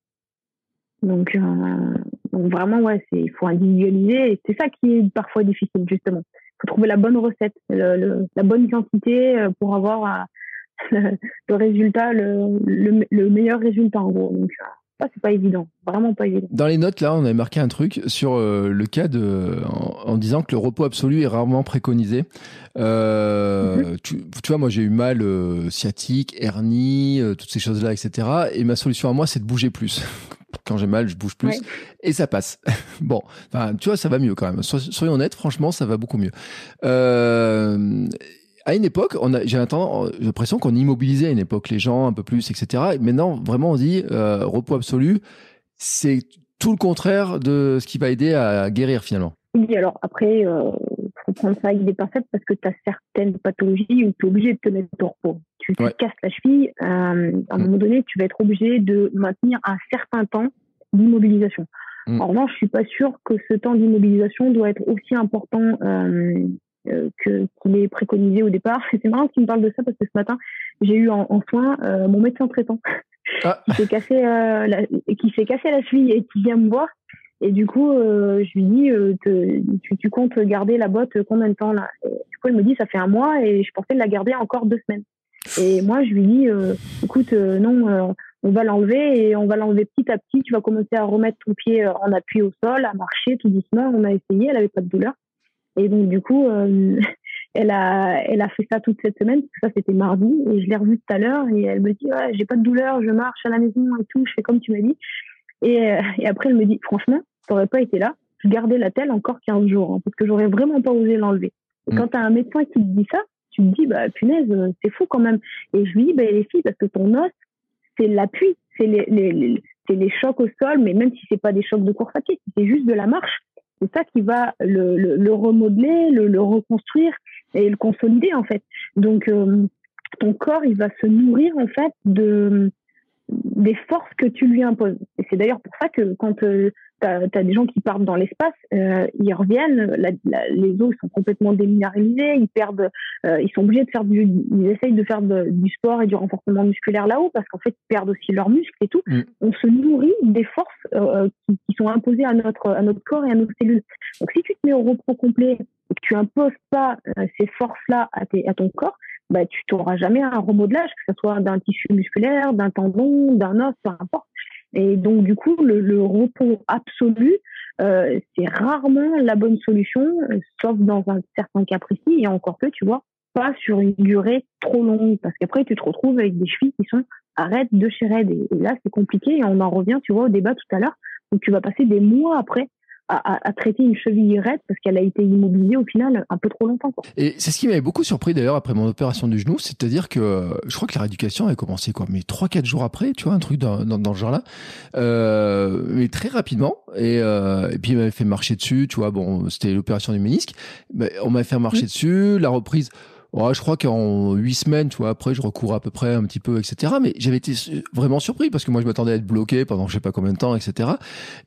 Donc, euh, donc vraiment, ouais, c'est, il faut individualiser, et c'est ça qui est parfois difficile, justement. Il faut trouver la bonne recette, la bonne quantité pour avoir le, résultat, le, le, meilleur résultat en gros. Ça, c'est pas évident, vraiment pas évident. Dans les notes, là, on avait marqué un truc sur euh, le cas de, en, disant que le repos absolu est rarement préconisé. Euh, mhm. tu, tu, vois, moi, j'ai eu mal euh, sciatique, hernie, toutes ces choses-là, etc. Et ma solution à moi, c'est de bouger plus. Quand j'ai mal, je bouge plus et ça passe. bon, enfin, tu vois, ça va mieux quand même. soyons honnêtes, franchement, ça va beaucoup mieux. Euh, à une époque, on a, j'ai l'impression qu'on immobilisait à une époque les gens un peu plus, etc. maintenant, vraiment, on dit euh, repos absolu. C'est tout le contraire de ce qui va aider à guérir finalement. Oui, alors après, il euh, faut prendre ça avec des pincettes parce que tu as certaines pathologies où tu es obligé de te mettre au repos. Tu te casses la cheville, euh, à un mm. moment donné, tu vas être obligé de maintenir un certain temps d'immobilisation. Mm. En revanche, je suis pas sûre que ce temps d'immobilisation doit être aussi important euh, euh, que qu'il est préconisé au départ. C'est marrant qu'il me parle de ça parce que ce matin, j'ai eu en, en soin euh, mon médecin traitant ah. qui s'est cassé euh, la, qui s'est cassé la cheville et qui vient me voir. Et du coup, je lui dis, tu, tu, comptes garder la botte combien de temps là? Et Du coup, il me dit, ça fait un mois et je pensais la garder encore deux semaines. Et moi, je lui dis, écoute, non, on va l'enlever et on va l'enlever petit à petit. Tu vas commencer à remettre ton pied en appui au sol, à marcher tout doucement. On a essayé, elle avait pas de douleur. Et donc, du coup, euh, elle, a, elle a fait ça toute cette semaine. Ça, c'était mardi. Et je l'ai revue tout à l'heure. Et elle me dit, ouais, j'ai pas de douleur, je marche à la maison et tout. Je fais comme tu m'as dit. Et, euh, et après, elle me dit, franchement, t'aurais pas été là. Je gardais la telle encore 15 jours. Hein, parce que j'aurais vraiment pas osé l'enlever. Et mm. quand t'as un médecin qui te dit ça, tu te dis, bah, punaise, c'est fou quand même. Et je lui dis, bah, les filles, parce que ton os, c'est l'appui. C'est les, les, les, les chocs au sol, mais même si c'est pas des chocs de course à pied, c'est juste de la marche c'est ça qui va le, le, le remodeler, le, le, reconstruire et le consolider en fait. Donc euh, ton corps, il va se nourrir en fait de des forces que tu lui imposes. Et c'est d'ailleurs pour ça que quand euh, tu as, des gens qui partent dans l'espace, euh, ils reviennent, les os sont complètement déminéralisés, ils perdent, euh, ils sont obligés de faire du, ils essayent de faire du sport et du renforcement musculaire là-haut parce qu'en fait ils perdent aussi leurs muscles et tout. Mm. On se nourrit des forces euh, qui, qui, sont imposées à notre à notre corps et à nos cellules. Donc si tu te mets au repos complet et que tu imposes pas ces forces-là à, à ton corps, bah, tu n'auras jamais un remodelage, que ce soit d'un tissu musculaire, d'un tendon, d'un os, peu importe. Et donc, du coup, le, repos absolu, euh, c'est rarement la bonne solution, sauf dans un certain cas précis, et encore que, tu vois, pas sur une durée trop longue, parce qu'après, tu te retrouves avec des chevilles qui sont arrêtes de chez raide. Et, là, c'est compliqué, et on en revient, tu vois, au débat tout à l'heure, où tu vas passer des mois après à, traiter une cheville raide parce qu'elle a été immobilisée au final un peu trop longtemps. Et c'est ce qui m'avait beaucoup surpris d'ailleurs après mon opération du genou, c'est-à-dire que je crois que la rééducation a commencé quoi, mais trois quatre jours après, tu vois, un truc dans, dans, dans ce genre-là, euh, mais très rapidement. Et, euh, et puis il m'avait fait marcher dessus, tu vois, bon, c'était l'opération du ménisque, mais on m'avait fait marcher dessus, la reprise Ouais, je crois qu'en huit semaines, tu vois, après, je recours à peu près un petit peu, etc. Mais j'avais été vraiment surpris parce que moi, je m'attendais à être bloqué pendant je sais pas combien de temps, etc.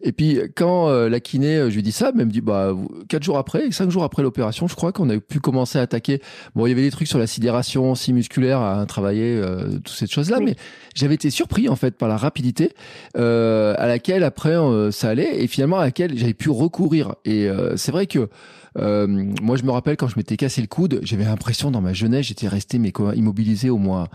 Et puis, quand euh, la kiné, euh, je lui dis ça, elle me dit, bah, quatre jours après, cinq jours après l'opération, je crois qu'on a pu commencer à attaquer. Bon, il y avait des trucs sur la sidération aussi musculaire à travailler, euh, toutes ces choses-là, mais j'avais été surpris, en fait, par la rapidité euh, à laquelle, après, ça allait et finalement à laquelle j'avais pu recourir. Et c'est vrai que euh, moi, je me rappelle quand je m'étais cassé le coude, j'avais l'impression dans ma jeunesse, j'étais resté immobilisé au moins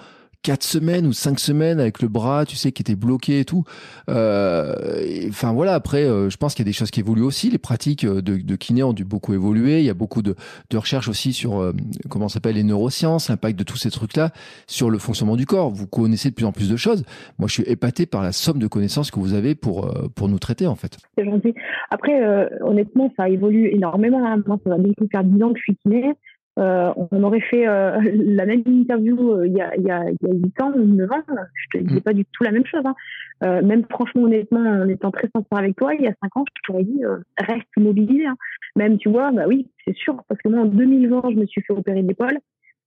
quatre semaines ou cinq semaines avec le bras, tu sais, qui était bloqué et tout. Enfin voilà, après, je pense qu'il y a des choses qui évoluent aussi. Les pratiques de, de kiné ont dû beaucoup évoluer. Il y a beaucoup de, de recherches aussi sur comment s'appelle les neurosciences, l'impact de tous ces trucs-là sur le fonctionnement du corps. Vous connaissez de plus en plus de choses. Moi, je suis épaté par la somme de connaissances que vous avez pour pour nous traiter en fait. C'est gentil. Après, honnêtement, ça évolue énormément. Hein. Moi, ça va bientôt faire 10 ans que je suis kiné. Euh, on aurait fait euh, la même interview euh, il, y a, il, y a, il y a 8 ans ou 9 ans. Je te disais mm. pas du tout la même chose. Hein. même franchement, honnêtement, en étant très sincère avec toi, il y a 5 ans, je t'aurais dit reste immobilisé. Hein. Même, tu vois, bah oui, c'est sûr, parce que moi, en 2020, je me suis fait opérer de l'épaule.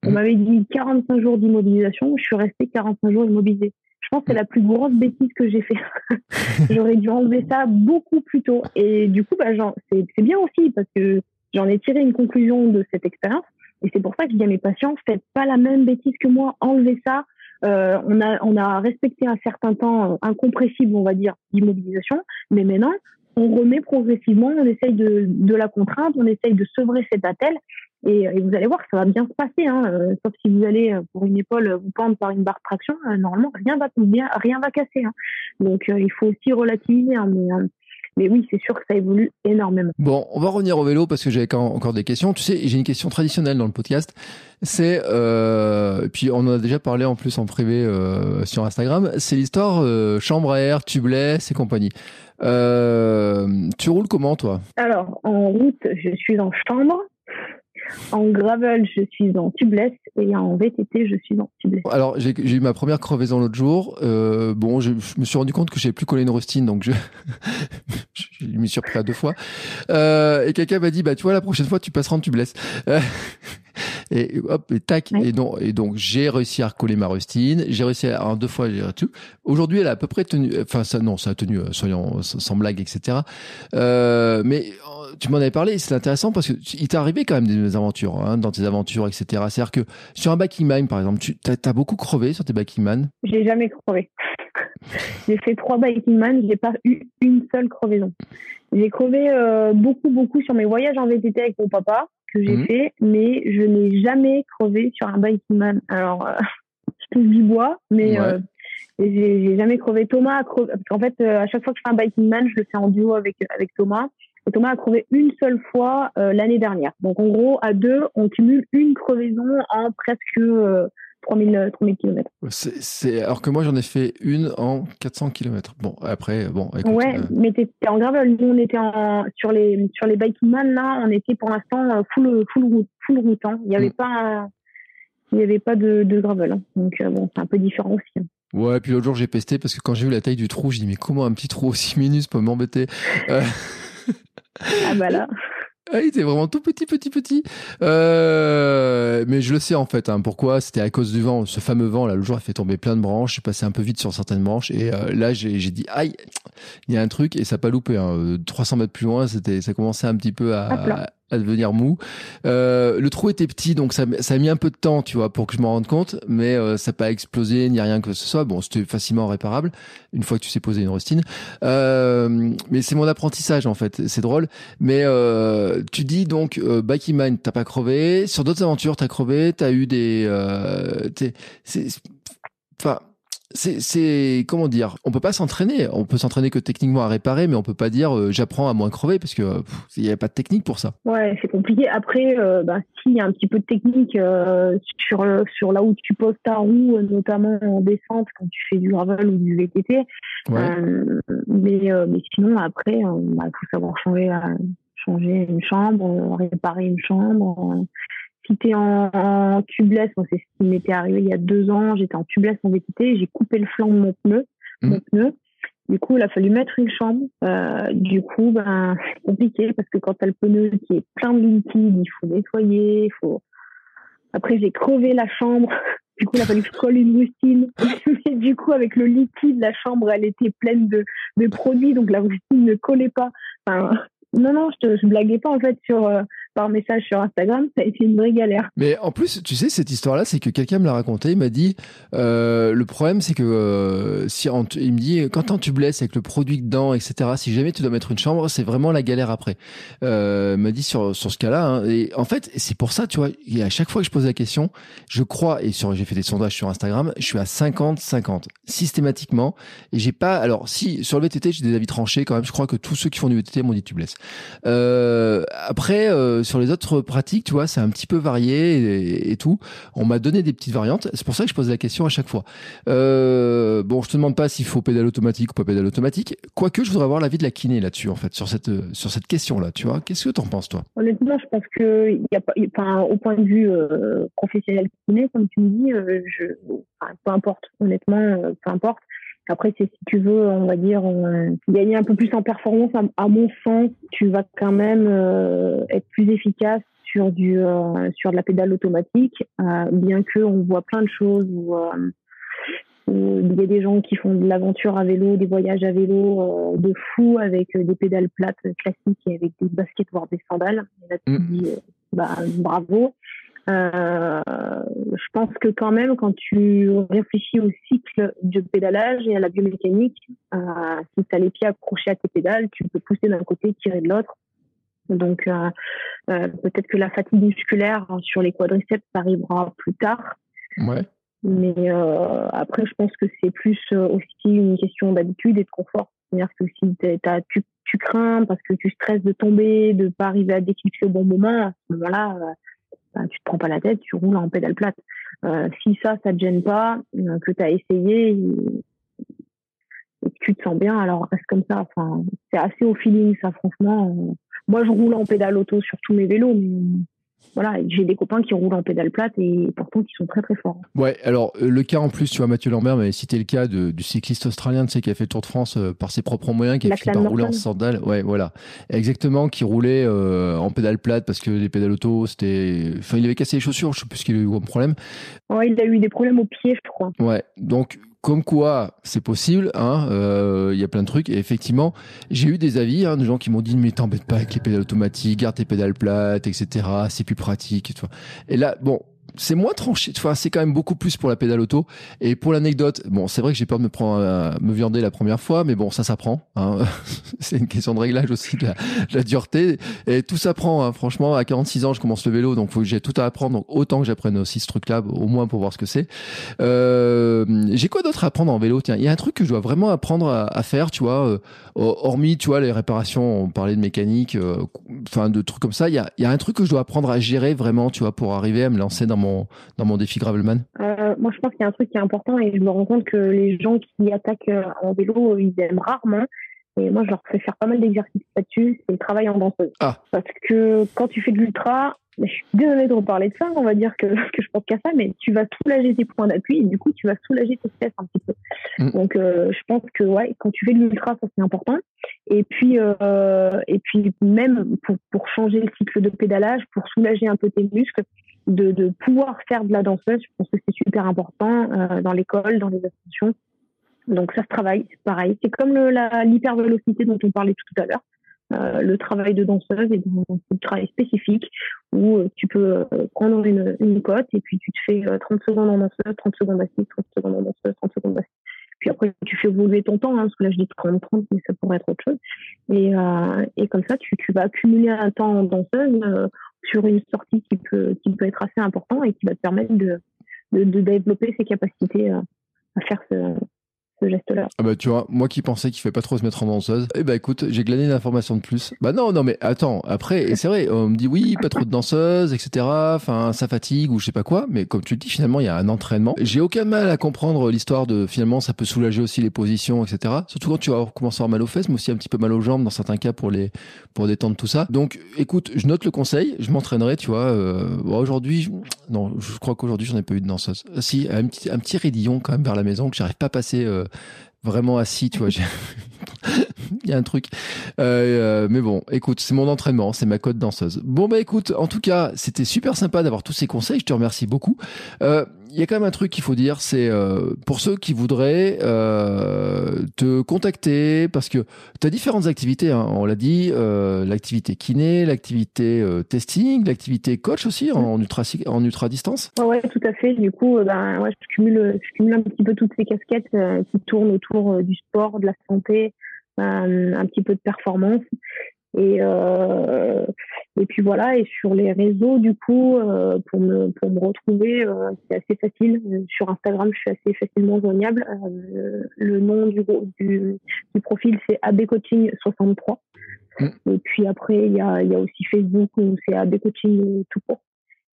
On mm. m'avait dit 45 jours d'immobilisation. Je suis restée 45 jours immobilisée. Je pense que c'est la plus grosse bêtise que j'ai fait. J'aurais dû enlever ça beaucoup plus tôt. Et du coup, bah, c'est bien aussi parce que j'en ai tiré une conclusion de cette expérience. Et c'est pour ça que je dis à mes patients, faites pas la même bêtise que moi, enlevez ça. Euh, on, a, on a respecté un certain temps incompressible, on va dire, d'immobilisation, mais maintenant, on remet progressivement, on essaye de, de la contrainte, on essaye de sevrer cette attelle, et, et, vous allez voir, ça va bien se passer. Hein, euh, sauf si vous allez euh, pour une épaule vous pendre par une barre de traction, normalement rien va rien va casser. Hein. Donc il faut aussi relativiser. Hein, mais mais oui, c'est sûr que ça évolue énormément. Bon, on va revenir au vélo parce que j'avais encore des questions. Tu sais, j'ai une question traditionnelle dans le podcast. C'est, euh, puis on en a déjà parlé en plus en privé euh, sur Instagram. C'est l'histoire euh, chambre à air, tubeless et compagnie. Tu roules comment toi? Alors en route, je suis en chambre. En gravel, je suis en tubeless et en VTT, je suis en tubeless. Alors, j'ai eu ma première crevaison l'autre jour. Euh, bon, je, me suis rendu compte que j'avais plus collé une rustine, donc je, je, m'y suis repris à deux fois. Euh, et quelqu'un m'a dit, bah, tu vois, la prochaine fois, tu passeras en tubeless. Euh, et hop, et tac. Et, donc, et donc, j'ai réussi à recoller ma rustine. J'ai réussi à, en deux fois, j'ai tout. Aujourd'hui, elle a à peu près tenu, enfin, ça, non, ça a tenu, euh, soyons, sans blague, etc. Euh, mais tu m'en avais parlé, c'est intéressant parce que il t'est arrivé quand même des aventures, hein, dans tes aventures, etc. C'est-à-dire que sur un man, par exemple, tu as, beaucoup crevé sur tes man J'ai jamais crevé. j'ai fait trois backing man, j'ai pas eu une seule crevaison. J'ai crevé euh, beaucoup, beaucoup sur mes voyages en VTT avec mon papa que j'ai mhm. fait, mais je n'ai jamais crevé sur un backing man. Alors, euh, je touche du bois, mais euh, j'ai jamais crevé. Thomas a crevé, parce qu'en fait, à chaque fois que je fais un biking man, je le fais en duo avec, avec Thomas. Thomas a crevé une seule fois l'année dernière. Donc en gros, à deux, on cumule une crevaison en presque 3000, 3000 km. C'est, alors que moi, j'en ai fait une en 400 km. Bon, après, bon. Écoute, ouais, euh, mais t'étais en gravel. Nous, on était en, sur les, sur les biking man, là, on était pour l'instant euh, full, full route, full route, hein. Il n'y avait mm. pas, il avait pas de, de gravel. Hein. Donc, bon, c'est un peu différent aussi. Hein. Ouais, puis l'autre jour, j'ai pesté parce que quand j'ai vu la taille du trou, j'ai dit, mais comment un petit trou aussi minus peut m'embêter? Ah bah là. Ah, il était vraiment tout petit, petit, petit. Euh, mais je le sais en fait. Hein, pourquoi C'était à cause du vent. Ce fameux vent là, le jour a fait tomber plein de branches. J'ai passé un peu vite sur certaines branches et euh, là j'ai dit aïe, il y a un truc et ça n'a pas loupé. Hein. 300 mètres plus loin, c'était, ça commençait un petit peu à devenir mou. Euh, le trou était petit, donc ça, ça a mis un peu de temps, tu vois, pour que je m'en rende compte, mais euh, ça n'a pas explosé ni rien que ce soit. Bon, c'était facilement réparable une fois que tu sais poser une rustine. Euh, mais c'est mon apprentissage en fait, c'est drôle. Mais euh, tu dis donc euh, Back Mine, t'as pas crevé. Sur d'autres aventures, t'as crevé. T'as eu des, euh, enfin c'est comment dire on peut pas s'entraîner. On peut s'entraîner que techniquement à réparer mais on peut pas dire euh, j'apprends à moins crever parce que il n'y a pas de technique pour ça. Ouais c'est compliqué. Après euh, bah, s'il y a un petit peu de technique euh, sur sur là où tu poses ta roue notamment en descente quand tu fais du gravel ou du VTT mais mais sinon après il bah, faut savoir changer changer une chambre réparer une chambre t'es en, en tubeless, c'est ce qui m'était arrivé il y a deux ans, j'étais en tubeless en VTT, j'ai coupé le flanc de mon pneu, mmh. mon pneu. Du coup, il a fallu mettre une chambre. Euh, du coup, ben, c'est compliqué parce que quand t'as le pneu qui est plein de liquide, il faut nettoyer, il faut. Après, j'ai crevé la chambre. Du coup, il a fallu que je colle une rustine. Et du coup, avec le liquide, la chambre, elle était pleine de, de produits, donc la rustine ne collait pas. Enfin, non, non, je, je blaguais pas en fait sur euh, par message sur Instagram, ça a été une vraie galère. Mais en plus, tu sais, cette histoire-là, c'est que quelqu'un me l'a raconté. Il m'a dit euh, le problème, c'est que euh, si il me dit quand tu blesses avec le produit dedans, etc. Si jamais tu dois mettre une chambre, c'est vraiment la galère après. Euh, il m'a dit sur sur ce cas-là. Hein, et en fait, c'est pour ça, tu vois. À chaque fois que je pose la question, je crois et j'ai fait des sondages sur Instagram, je suis à 50-50 systématiquement. Et j'ai pas. Alors si sur le VTT, j'ai des avis tranchés quand même. Je crois que tous ceux qui font du VTT m'ont dit tu blesses. Après, sur les autres pratiques, tu vois, c'est un petit peu varié et, tout. On m'a donné des petites variantes. C'est pour ça que je pose la question à chaque fois. Euh, bon, je te demande pas s'il faut pédale automatique ou pas pédale automatique. Quoique, je voudrais avoir l'avis de la kiné là-dessus, en fait, sur cette sur cette question-là. Tu vois, qu'est-ce que t'en penses toi? Honnêtement, je pense que y a au point de vue euh, professionnel kiné, comme tu me dis, euh, je, peu importe. Honnêtement, peu importe. Après, c'est si tu veux, on va dire, gagner un peu plus en performance, à, mon sens, tu vas quand même euh, être plus efficace sur du euh, sur de la pédale automatique, euh, bien que on voit plein de choses où, il y a des gens qui font de l'aventure à vélo, des voyages à vélo de fou avec des pédales plates classiques et avec des baskets voire des sandales. Et là, tu mm. dis, bah, bravo. Euh, je pense que quand même, quand tu réfléchis au cycle de pédalage et à la biomécanique, euh, si tu as les pieds accrochés à tes pédales, tu peux pousser d'un côté, tirer de l'autre. Donc euh, euh peut-être que la fatigue musculaire sur les quadriceps arrivera plus tard. Ouais. Mais euh, après, je pense que c'est plus aussi une question d'habitude et de confort. C'est-à-dire que si tu, tu crains parce que tu stresses de tomber, de pas arriver à déclipser au bon moment, à ce moment-là, bah, tu te prends pas la tête, tu roules en pédale plate. Euh, si ça, ça te gêne pas, euh, que tu as essayé et, que tu te sens bien, alors reste comme ça. Enfin, c'est assez au feeling, ça, franchement. moi, je roule en pédale auto sur tous mes vélos, mais voilà, j'ai des copains qui roulent en pédale plate et pourtant qui sont très très forts. Ouais, alors euh, le cas en plus, tu vois, Mathieu Lambert m'avait cité le cas de, du cycliste australien, tu sais, qui a fait le Tour de France euh, par ses propres moyens, qui a fini par rouler en sandales. Ouais, voilà. Exactement, qui roulait euh, en pédale plate parce que les pédales auto, c'était. Enfin, il avait cassé les chaussures, je sais plus ce qu'il a eu comme problème. Ouais, il a eu des problèmes au pied, je crois. Ouais, donc comme quoi c'est possible, hein, euh, il y a plein de trucs. Et effectivement, j'ai eu des avis hein, de gens qui m'ont dit mais t'embête pas avec les pédales automatiques, garde tes pédales plates, etc. C'est plus pratique. Et, tout. et là, bon, c'est moins tranché. Enfin, c'est quand même beaucoup plus pour la pédale auto. Et pour l'anecdote, bon, c'est vrai que j'ai peur de me prendre, me viander la première fois, mais bon, ça s'apprend. Hein. c'est une question de réglage aussi de la, dureté. Et tout s'apprend. Hein. Franchement, à 46 ans, je commence le vélo, donc j'ai tout à apprendre. Donc autant que j'apprenne aussi ce truc-là, au moins pour voir ce que c'est. Euh, j'ai quoi d'autre à apprendre en vélo? Tiens, il y a un truc que je dois vraiment apprendre à, faire, tu vois. Euh, hormis, tu vois, les réparations, on parlait de mécanique, euh, enfin de trucs comme ça. Il y a, y a un truc que je dois apprendre à gérer vraiment, tu vois, pour arriver à me lancer dans mon, dans mon défi Gravelman euh, Moi, je pense qu'il y a un truc qui est important et je me rends compte que les gens qui attaquent euh, en vélo, ils aiment rarement. Et moi, je leur fais faire pas mal d'exercices là-dessus. C'est le travail en danseuse. Ah. Parce que quand tu fais de l'ultra, je suis désolée de reparler de ça, on va dire que, que je pense qu'à ça, mais tu vas soulager tes points d'appui et du coup, tu vas soulager tes stress un petit peu. Mm. Donc, euh, je pense que ouais, quand tu fais de l'ultra, ça c'est important. Et puis, euh, et puis même pour, pour changer le cycle de pédalage, pour soulager un peu tes muscles, de, de pouvoir faire de la danseuse, je pense que c'est super important euh, dans l'école, dans les associations. Donc ça se travaille, c'est pareil. C'est comme l'hypervélocité dont on parlait tout à l'heure. Euh, le travail de danseuse est un travail spécifique où euh, tu peux euh, prendre une, une cote et puis tu te fais 30 secondes en danseuse, 30 secondes assise, 30 secondes en danseuse, 30 secondes assise. Puis après, tu fais évoluer ton temps, hein, parce que là, je dis 30, 30, mais ça pourrait être autre chose. Et, euh, et comme ça, tu, tu vas accumuler un temps en euh, sur une sortie qui peut, qui peut être assez important et qui va te permettre de, de, de développer ses capacités à faire ce, Ah bah tu vois, moi qui pensais qu'il fallait pas trop se mettre en danseuse, eh bah écoute, j'ai glané une information de plus. Bah non, non mais attends, après, et c'est vrai, on me dit oui, pas trop de danseuses, etc. Enfin, ça fatigue ou je sais pas quoi, mais comme tu le dis, finalement, il y a un entraînement. J'ai aucun mal à comprendre l'histoire de finalement, ça peut soulager aussi les positions, etc. Surtout quand tu vas commencer à avoir mal aux fesses, mais aussi un petit peu mal aux jambes dans certains cas pour les pour détendre tout ça. Donc, écoute, je note le conseil, je m'entraînerai, tu vois. Euh, bon, aujourd'hui, non, je crois qu'aujourd'hui, j'en ai pas eu de danseuse. Si, un petit un petit raidillon quand même vers la maison que j'arrive pas à passer. Euh, vraiment assis, tu vois. Il y a un truc. Euh, mais bon, écoute, c'est mon entraînement, c'est ma code danseuse. Bon bah écoute, en tout cas, c'était super sympa d'avoir tous ces conseils. Je te remercie beaucoup. Euh, il y a quand même un truc qu'il faut dire, c'est euh, pour ceux qui voudraient te contacter, parce que tu as différentes activités, hein, on l'a dit, l'activité kiné, l'activité testing, l'activité coach aussi en ultra en ultra distance. Ouais, tout à fait. Du coup, ben ouais, je cumule, je cumule un petit peu toutes ces casquettes qui tournent autour du sport, de la santé, un petit peu de performance. Et, euh, et puis voilà, et sur les réseaux, du coup, euh, pour, me, pour me retrouver, euh, c'est assez facile. Sur Instagram, je suis assez facilement joignable. Le nom du, du, du profil, c'est abcoaching63. Mm. Et puis après, il y a, y a aussi Facebook où c'est abcoaching tout court.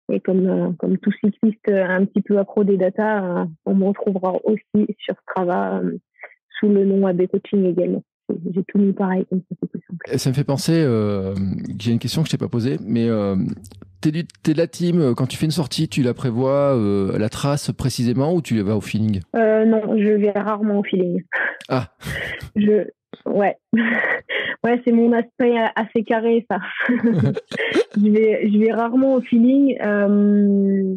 Et comme, comme tout cycliste un petit peu accro des data, on me retrouvera aussi sur Strava sous le nom abcoaching également j'ai tout mis pareil, comme ça c'est plus simple. Ça me fait penser, euh, j'ai une question que je t'ai pas posée, mais euh, t'es, es de la team, euh, quand tu fais une sortie, tu la prévois euh, la trace précisément ou tu vas au feeling? Euh, Non, je vais rarement au feeling. Ah je, Ouais, ouais, c'est mon aspect assez carré ça. je vais, je vais rarement au feeling. Euh,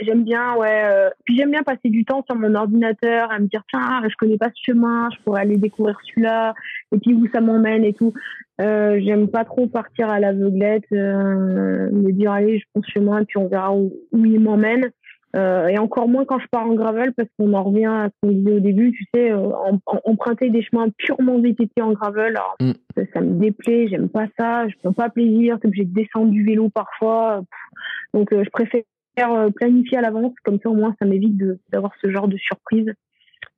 j'aime bien, ouais. Euh, puis j'aime bien passer du temps sur mon ordinateur à me dire tiens, je connais pas ce chemin, je pourrais aller découvrir celui-là, et puis où ça m'emmène et tout. Euh, j'aime pas trop partir à l'aveuglette, euh, me dire allez, je prends ce chemin et puis on verra où, où il m'emmène. Euh, et encore moins quand je pars en gravel parce qu'on en revient à ce qu'on disait au début, tu sais, euh, emprunter des chemins purement VTT en gravel, mm. ça, me déplaît, j'aime pas ça, je prends pas plaisir, que j'ai descendu du vélo parfois. Donc euh, je préfère planifier à l'avance, comme ça au moins ça m'évite d'avoir ce genre de surprise.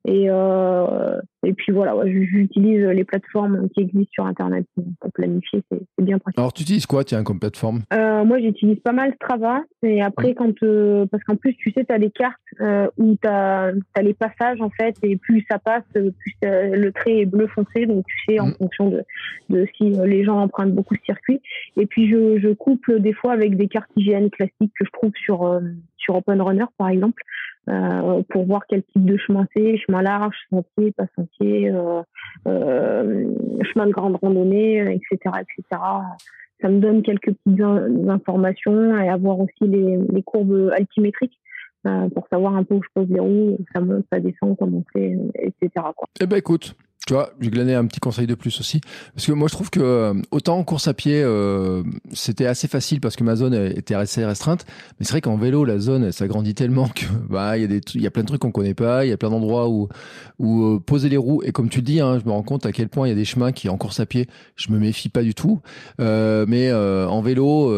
Et, euh, et puis voilà, j'utilise les plateformes qui existent sur Internet pour planifier, c'est bien pratique. Alors tu utilises quoi, tiens, comme plateforme? Euh, Moi, j'utilise pas mal Strava. Et après, quand euh, parce qu'en plus, tu sais, tu as des cartes euh, où tu as, les passages, en fait, et plus ça passe, plus le trait est bleu foncé. Donc, tu sais, en mm. fonction de, de si les gens empruntent beaucoup de circuits. Et puis, je, je couple des fois avec des cartes IGN classiques que je trouve sur, sur Open Runner, par exemple. Euh, pour voir quel type de chemin c'est, chemin large, sentier, pas sentier, euh, euh, chemin de grande randonnée, etc., etc. Ça me donne quelques petites informations et avoir aussi les, courbes altimétriques pour savoir un peu où je pose les roues, ça monte, ça descend, comment c'est, etc. Quoi. Eh ben écoute, tu vois, j'ai glané un petit conseil de plus aussi. Parce que moi, je trouve que euh, autant en course à pied, euh, c'était assez facile parce que ma zone était assez restreinte. Mais c'est vrai qu'en vélo, la zone, ça grandit tellement que bah il y a y a plein de trucs qu'on connaît pas. Il y a plein d'endroits où où euh, poser les roues. Et comme tu le dis, hein, je me rends compte à quel point il y a des chemins qui en course à pied, je me méfie pas du tout. mais en vélo,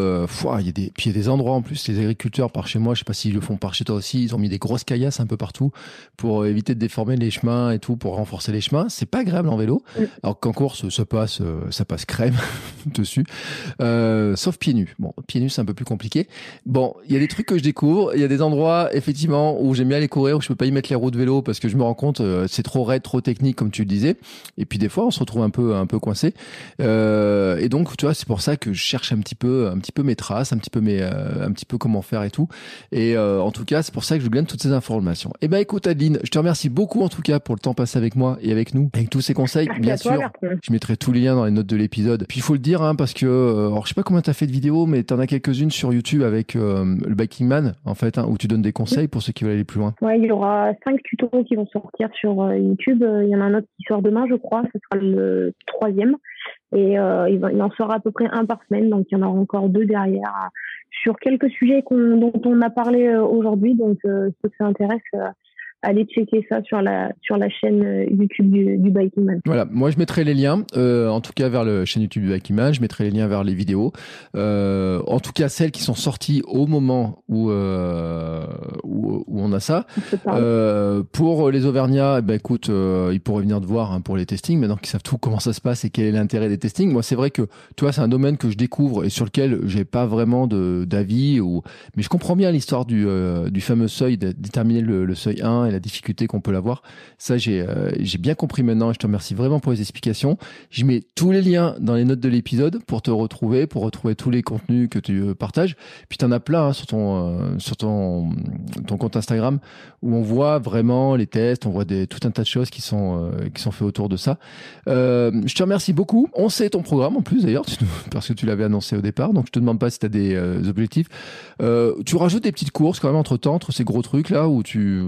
il y a des y a des endroits en plus. Les agriculteurs par chez moi, je sais pas s'ils le font par chez toi aussi, ils ont mis des grosses caillasses un peu partout pour éviter de déformer les chemins et tout, pour renforcer les chemins. C'est pas agréable en vélo. Alors qu'en course, ça passe, euh, ça passe crème dessus. Euh, sauf pieds nus. Bon, pieds nus, c'est un peu plus compliqué. Bon, il y a des trucs que je découvre. Il y a des endroits, effectivement, où j'aime bien aller courir, où je peux pas y mettre les roues de vélo parce que je me rends compte, euh, c'est trop raide, trop technique, comme tu le disais. Et puis des fois, on se retrouve un peu, un peu coincé. et donc, tu vois, c'est pour ça que je cherche un petit peu, un petit peu mes traces, un petit peu mes, un petit peu comment faire et tout. Et en tout cas, c'est pour ça que je gagne toutes ces informations. Eh ben, écoute, Adeline, je te remercie beaucoup en tout cas pour le temps passé avec moi et avec nous, avec tous ces conseils, bien sûr. Je mettrai tous les liens dans les notes de l'épisode. Puis il faut le dire, hein, parce que, euh, alors je sais pas combien tu as fait de vidéos, mais tu en as quelques-unes sur YouTube avec euh, le Biking Man, en fait, hein, où tu donnes des conseils pour ceux qui veulent aller plus loin. Ouais, il y aura cinq tutos qui vont sortir sur euh, YouTube. Il y en a un autre qui sort demain, je crois. Ce sera le troisième. Et il, en sera à peu près un par semaine, donc il y en aura encore deux derrière sur quelques sujets dont on a parlé aujourd'hui. Donc, ceux que ça intéresse, allez checker ça sur la sur la chaîne euh, YouTube du, du Biking Man. Voilà, moi je mettrai les liens, euh, en tout cas vers la chaîne YouTube du Biking Man, je mettrai les liens vers les vidéos, euh, en tout cas celles qui sont sorties au moment où euh, où, où, on a ça. Pour les Auvergnats, eh ben écoute, ils pourraient venir te voir hein, pour les testings, maintenant qu'ils savent tout comment ça se passe et quel est l'intérêt des testings. Moi c'est vrai que tu vois c'est un domaine que je découvre et sur lequel j'ai pas vraiment d'avis ou mais je comprends bien l'histoire du du fameux seuil, de déterminer le, le seuil 1 la difficulté qu'on peut l'avoir. Ça, j'ai euh, bien compris maintenant. Et je te remercie vraiment pour les explications. Je mets tous les liens dans les notes de l'épisode pour te retrouver, pour retrouver tous les contenus que tu euh, partages. Puis tu en as plein hein, sur ton euh, sur ton ton compte Instagram où on voit vraiment les tests, on voit des tout un tas de choses qui sont qui sont faits autour de ça. je te remercie beaucoup. On sait ton programme en plus d'ailleurs parce que tu l'avais annoncé au départ. Donc je te demande pas si tu as des objectifs. tu rajoutes des petites courses quand même entre temps entre ces gros trucs là où tu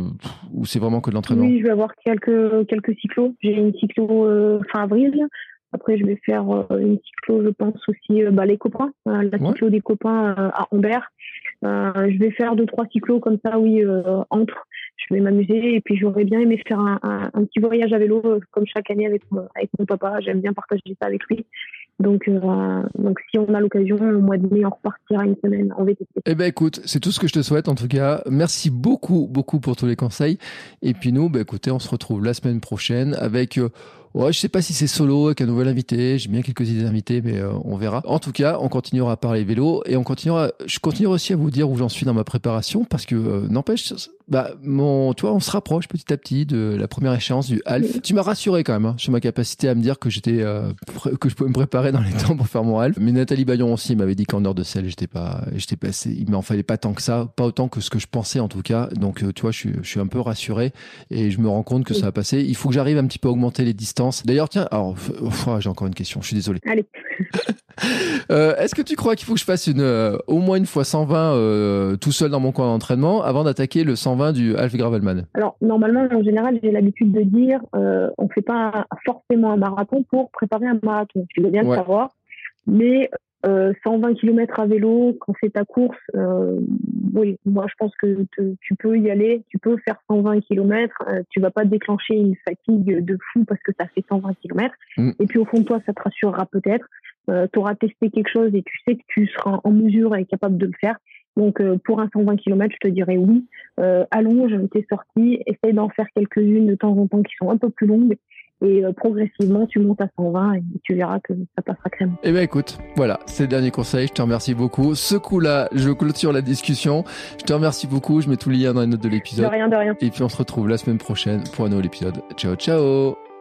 où c'est vraiment que de l'entraînement. Oui, je vais avoir quelques quelques cyclos. J'ai une cyclo fin avril. Après, je vais faire euh, une cyclo, je pense aussi, euh, bah, les copains, euh, la cyclo des copains à Ambert. je vais faire deux, trois cyclos comme ça, oui, entre. Je vais m'amuser et puis j'aurais bien aimé faire un, un, petit voyage à vélo comme chaque année avec, avec mon papa. J'aime bien partager ça avec lui. Donc, euh, donc si on a l'occasion, au mois de mai, on repartira une semaine en VTT. Eh ben écoute, c'est tout ce que je te souhaite en tout cas. Merci beaucoup, beaucoup pour tous les conseils. Et puis nous, ben écoutez, on se retrouve la semaine prochaine avec... Euh, Ouais, je sais pas si c'est solo avec un nouvel invité. J'ai bien quelques idées d'invités, mais euh, on verra. En tout cas, on continuera à parler vélo et on continuera. Je continuerai aussi à vous dire où j'en suis dans ma préparation parce que euh, n'empêche, bah mon, toi, on se rapproche petit à petit de la première échéance du half. Tu m'as rassuré quand même hein, sur ma capacité à me dire que j'étais euh, que je pouvais me préparer dans les temps pour faire mon half. Mais Nathalie Bayon aussi m'avait dit qu'en heure de sel, j'étais pas, j'étais passé. Il m'en fallait pas tant que ça, pas autant que ce que je pensais en tout cas. Donc tu vois, je suis, je suis un peu rassuré et je me rends compte que ça va passer. Il faut que j'arrive un petit peu à augmenter les distances D'ailleurs, tiens, alors, j'ai encore une question, je suis désolé. Allez. euh, Est-ce que tu crois qu'il faut que je fasse une, euh, au moins une fois 120 euh, tout seul dans mon coin d'entraînement avant d'attaquer le 120 du Alf Gravelman Alors, normalement, en général, j'ai l'habitude de dire euh, on ne fait pas forcément un marathon pour préparer un marathon. Tu dois bien le savoir. Mais 120 euh, km à vélo, quand c'est ta course, euh, oui, moi je pense que tu peux y aller, tu peux faire 120 km, euh, tu vas pas déclencher une fatigue de fou parce que tu as fait 120 km. Mm. Et puis au fond de toi, ça te rassurera peut-être. Euh, tu auras testé quelque chose et tu sais que tu seras en mesure et capable de le faire. Donc pour un 120 km, je te dirais oui. allonge tes sorties, essaye d'en faire quelques-unes de temps en temps qui sont un peu plus longues et euh, progressivement tu montes à 120 et tu verras que ça passera crème. Eh ben écoute, voilà, c'est le dernier conseil, je te remercie beaucoup. Ce coup-là, je clôture la discussion. Je te remercie beaucoup, je mets tout le lien dans les notes de l'épisode. De rien, de rien. Et puis on se retrouve la semaine prochaine pour un nouvel épisode. Ciao, ciao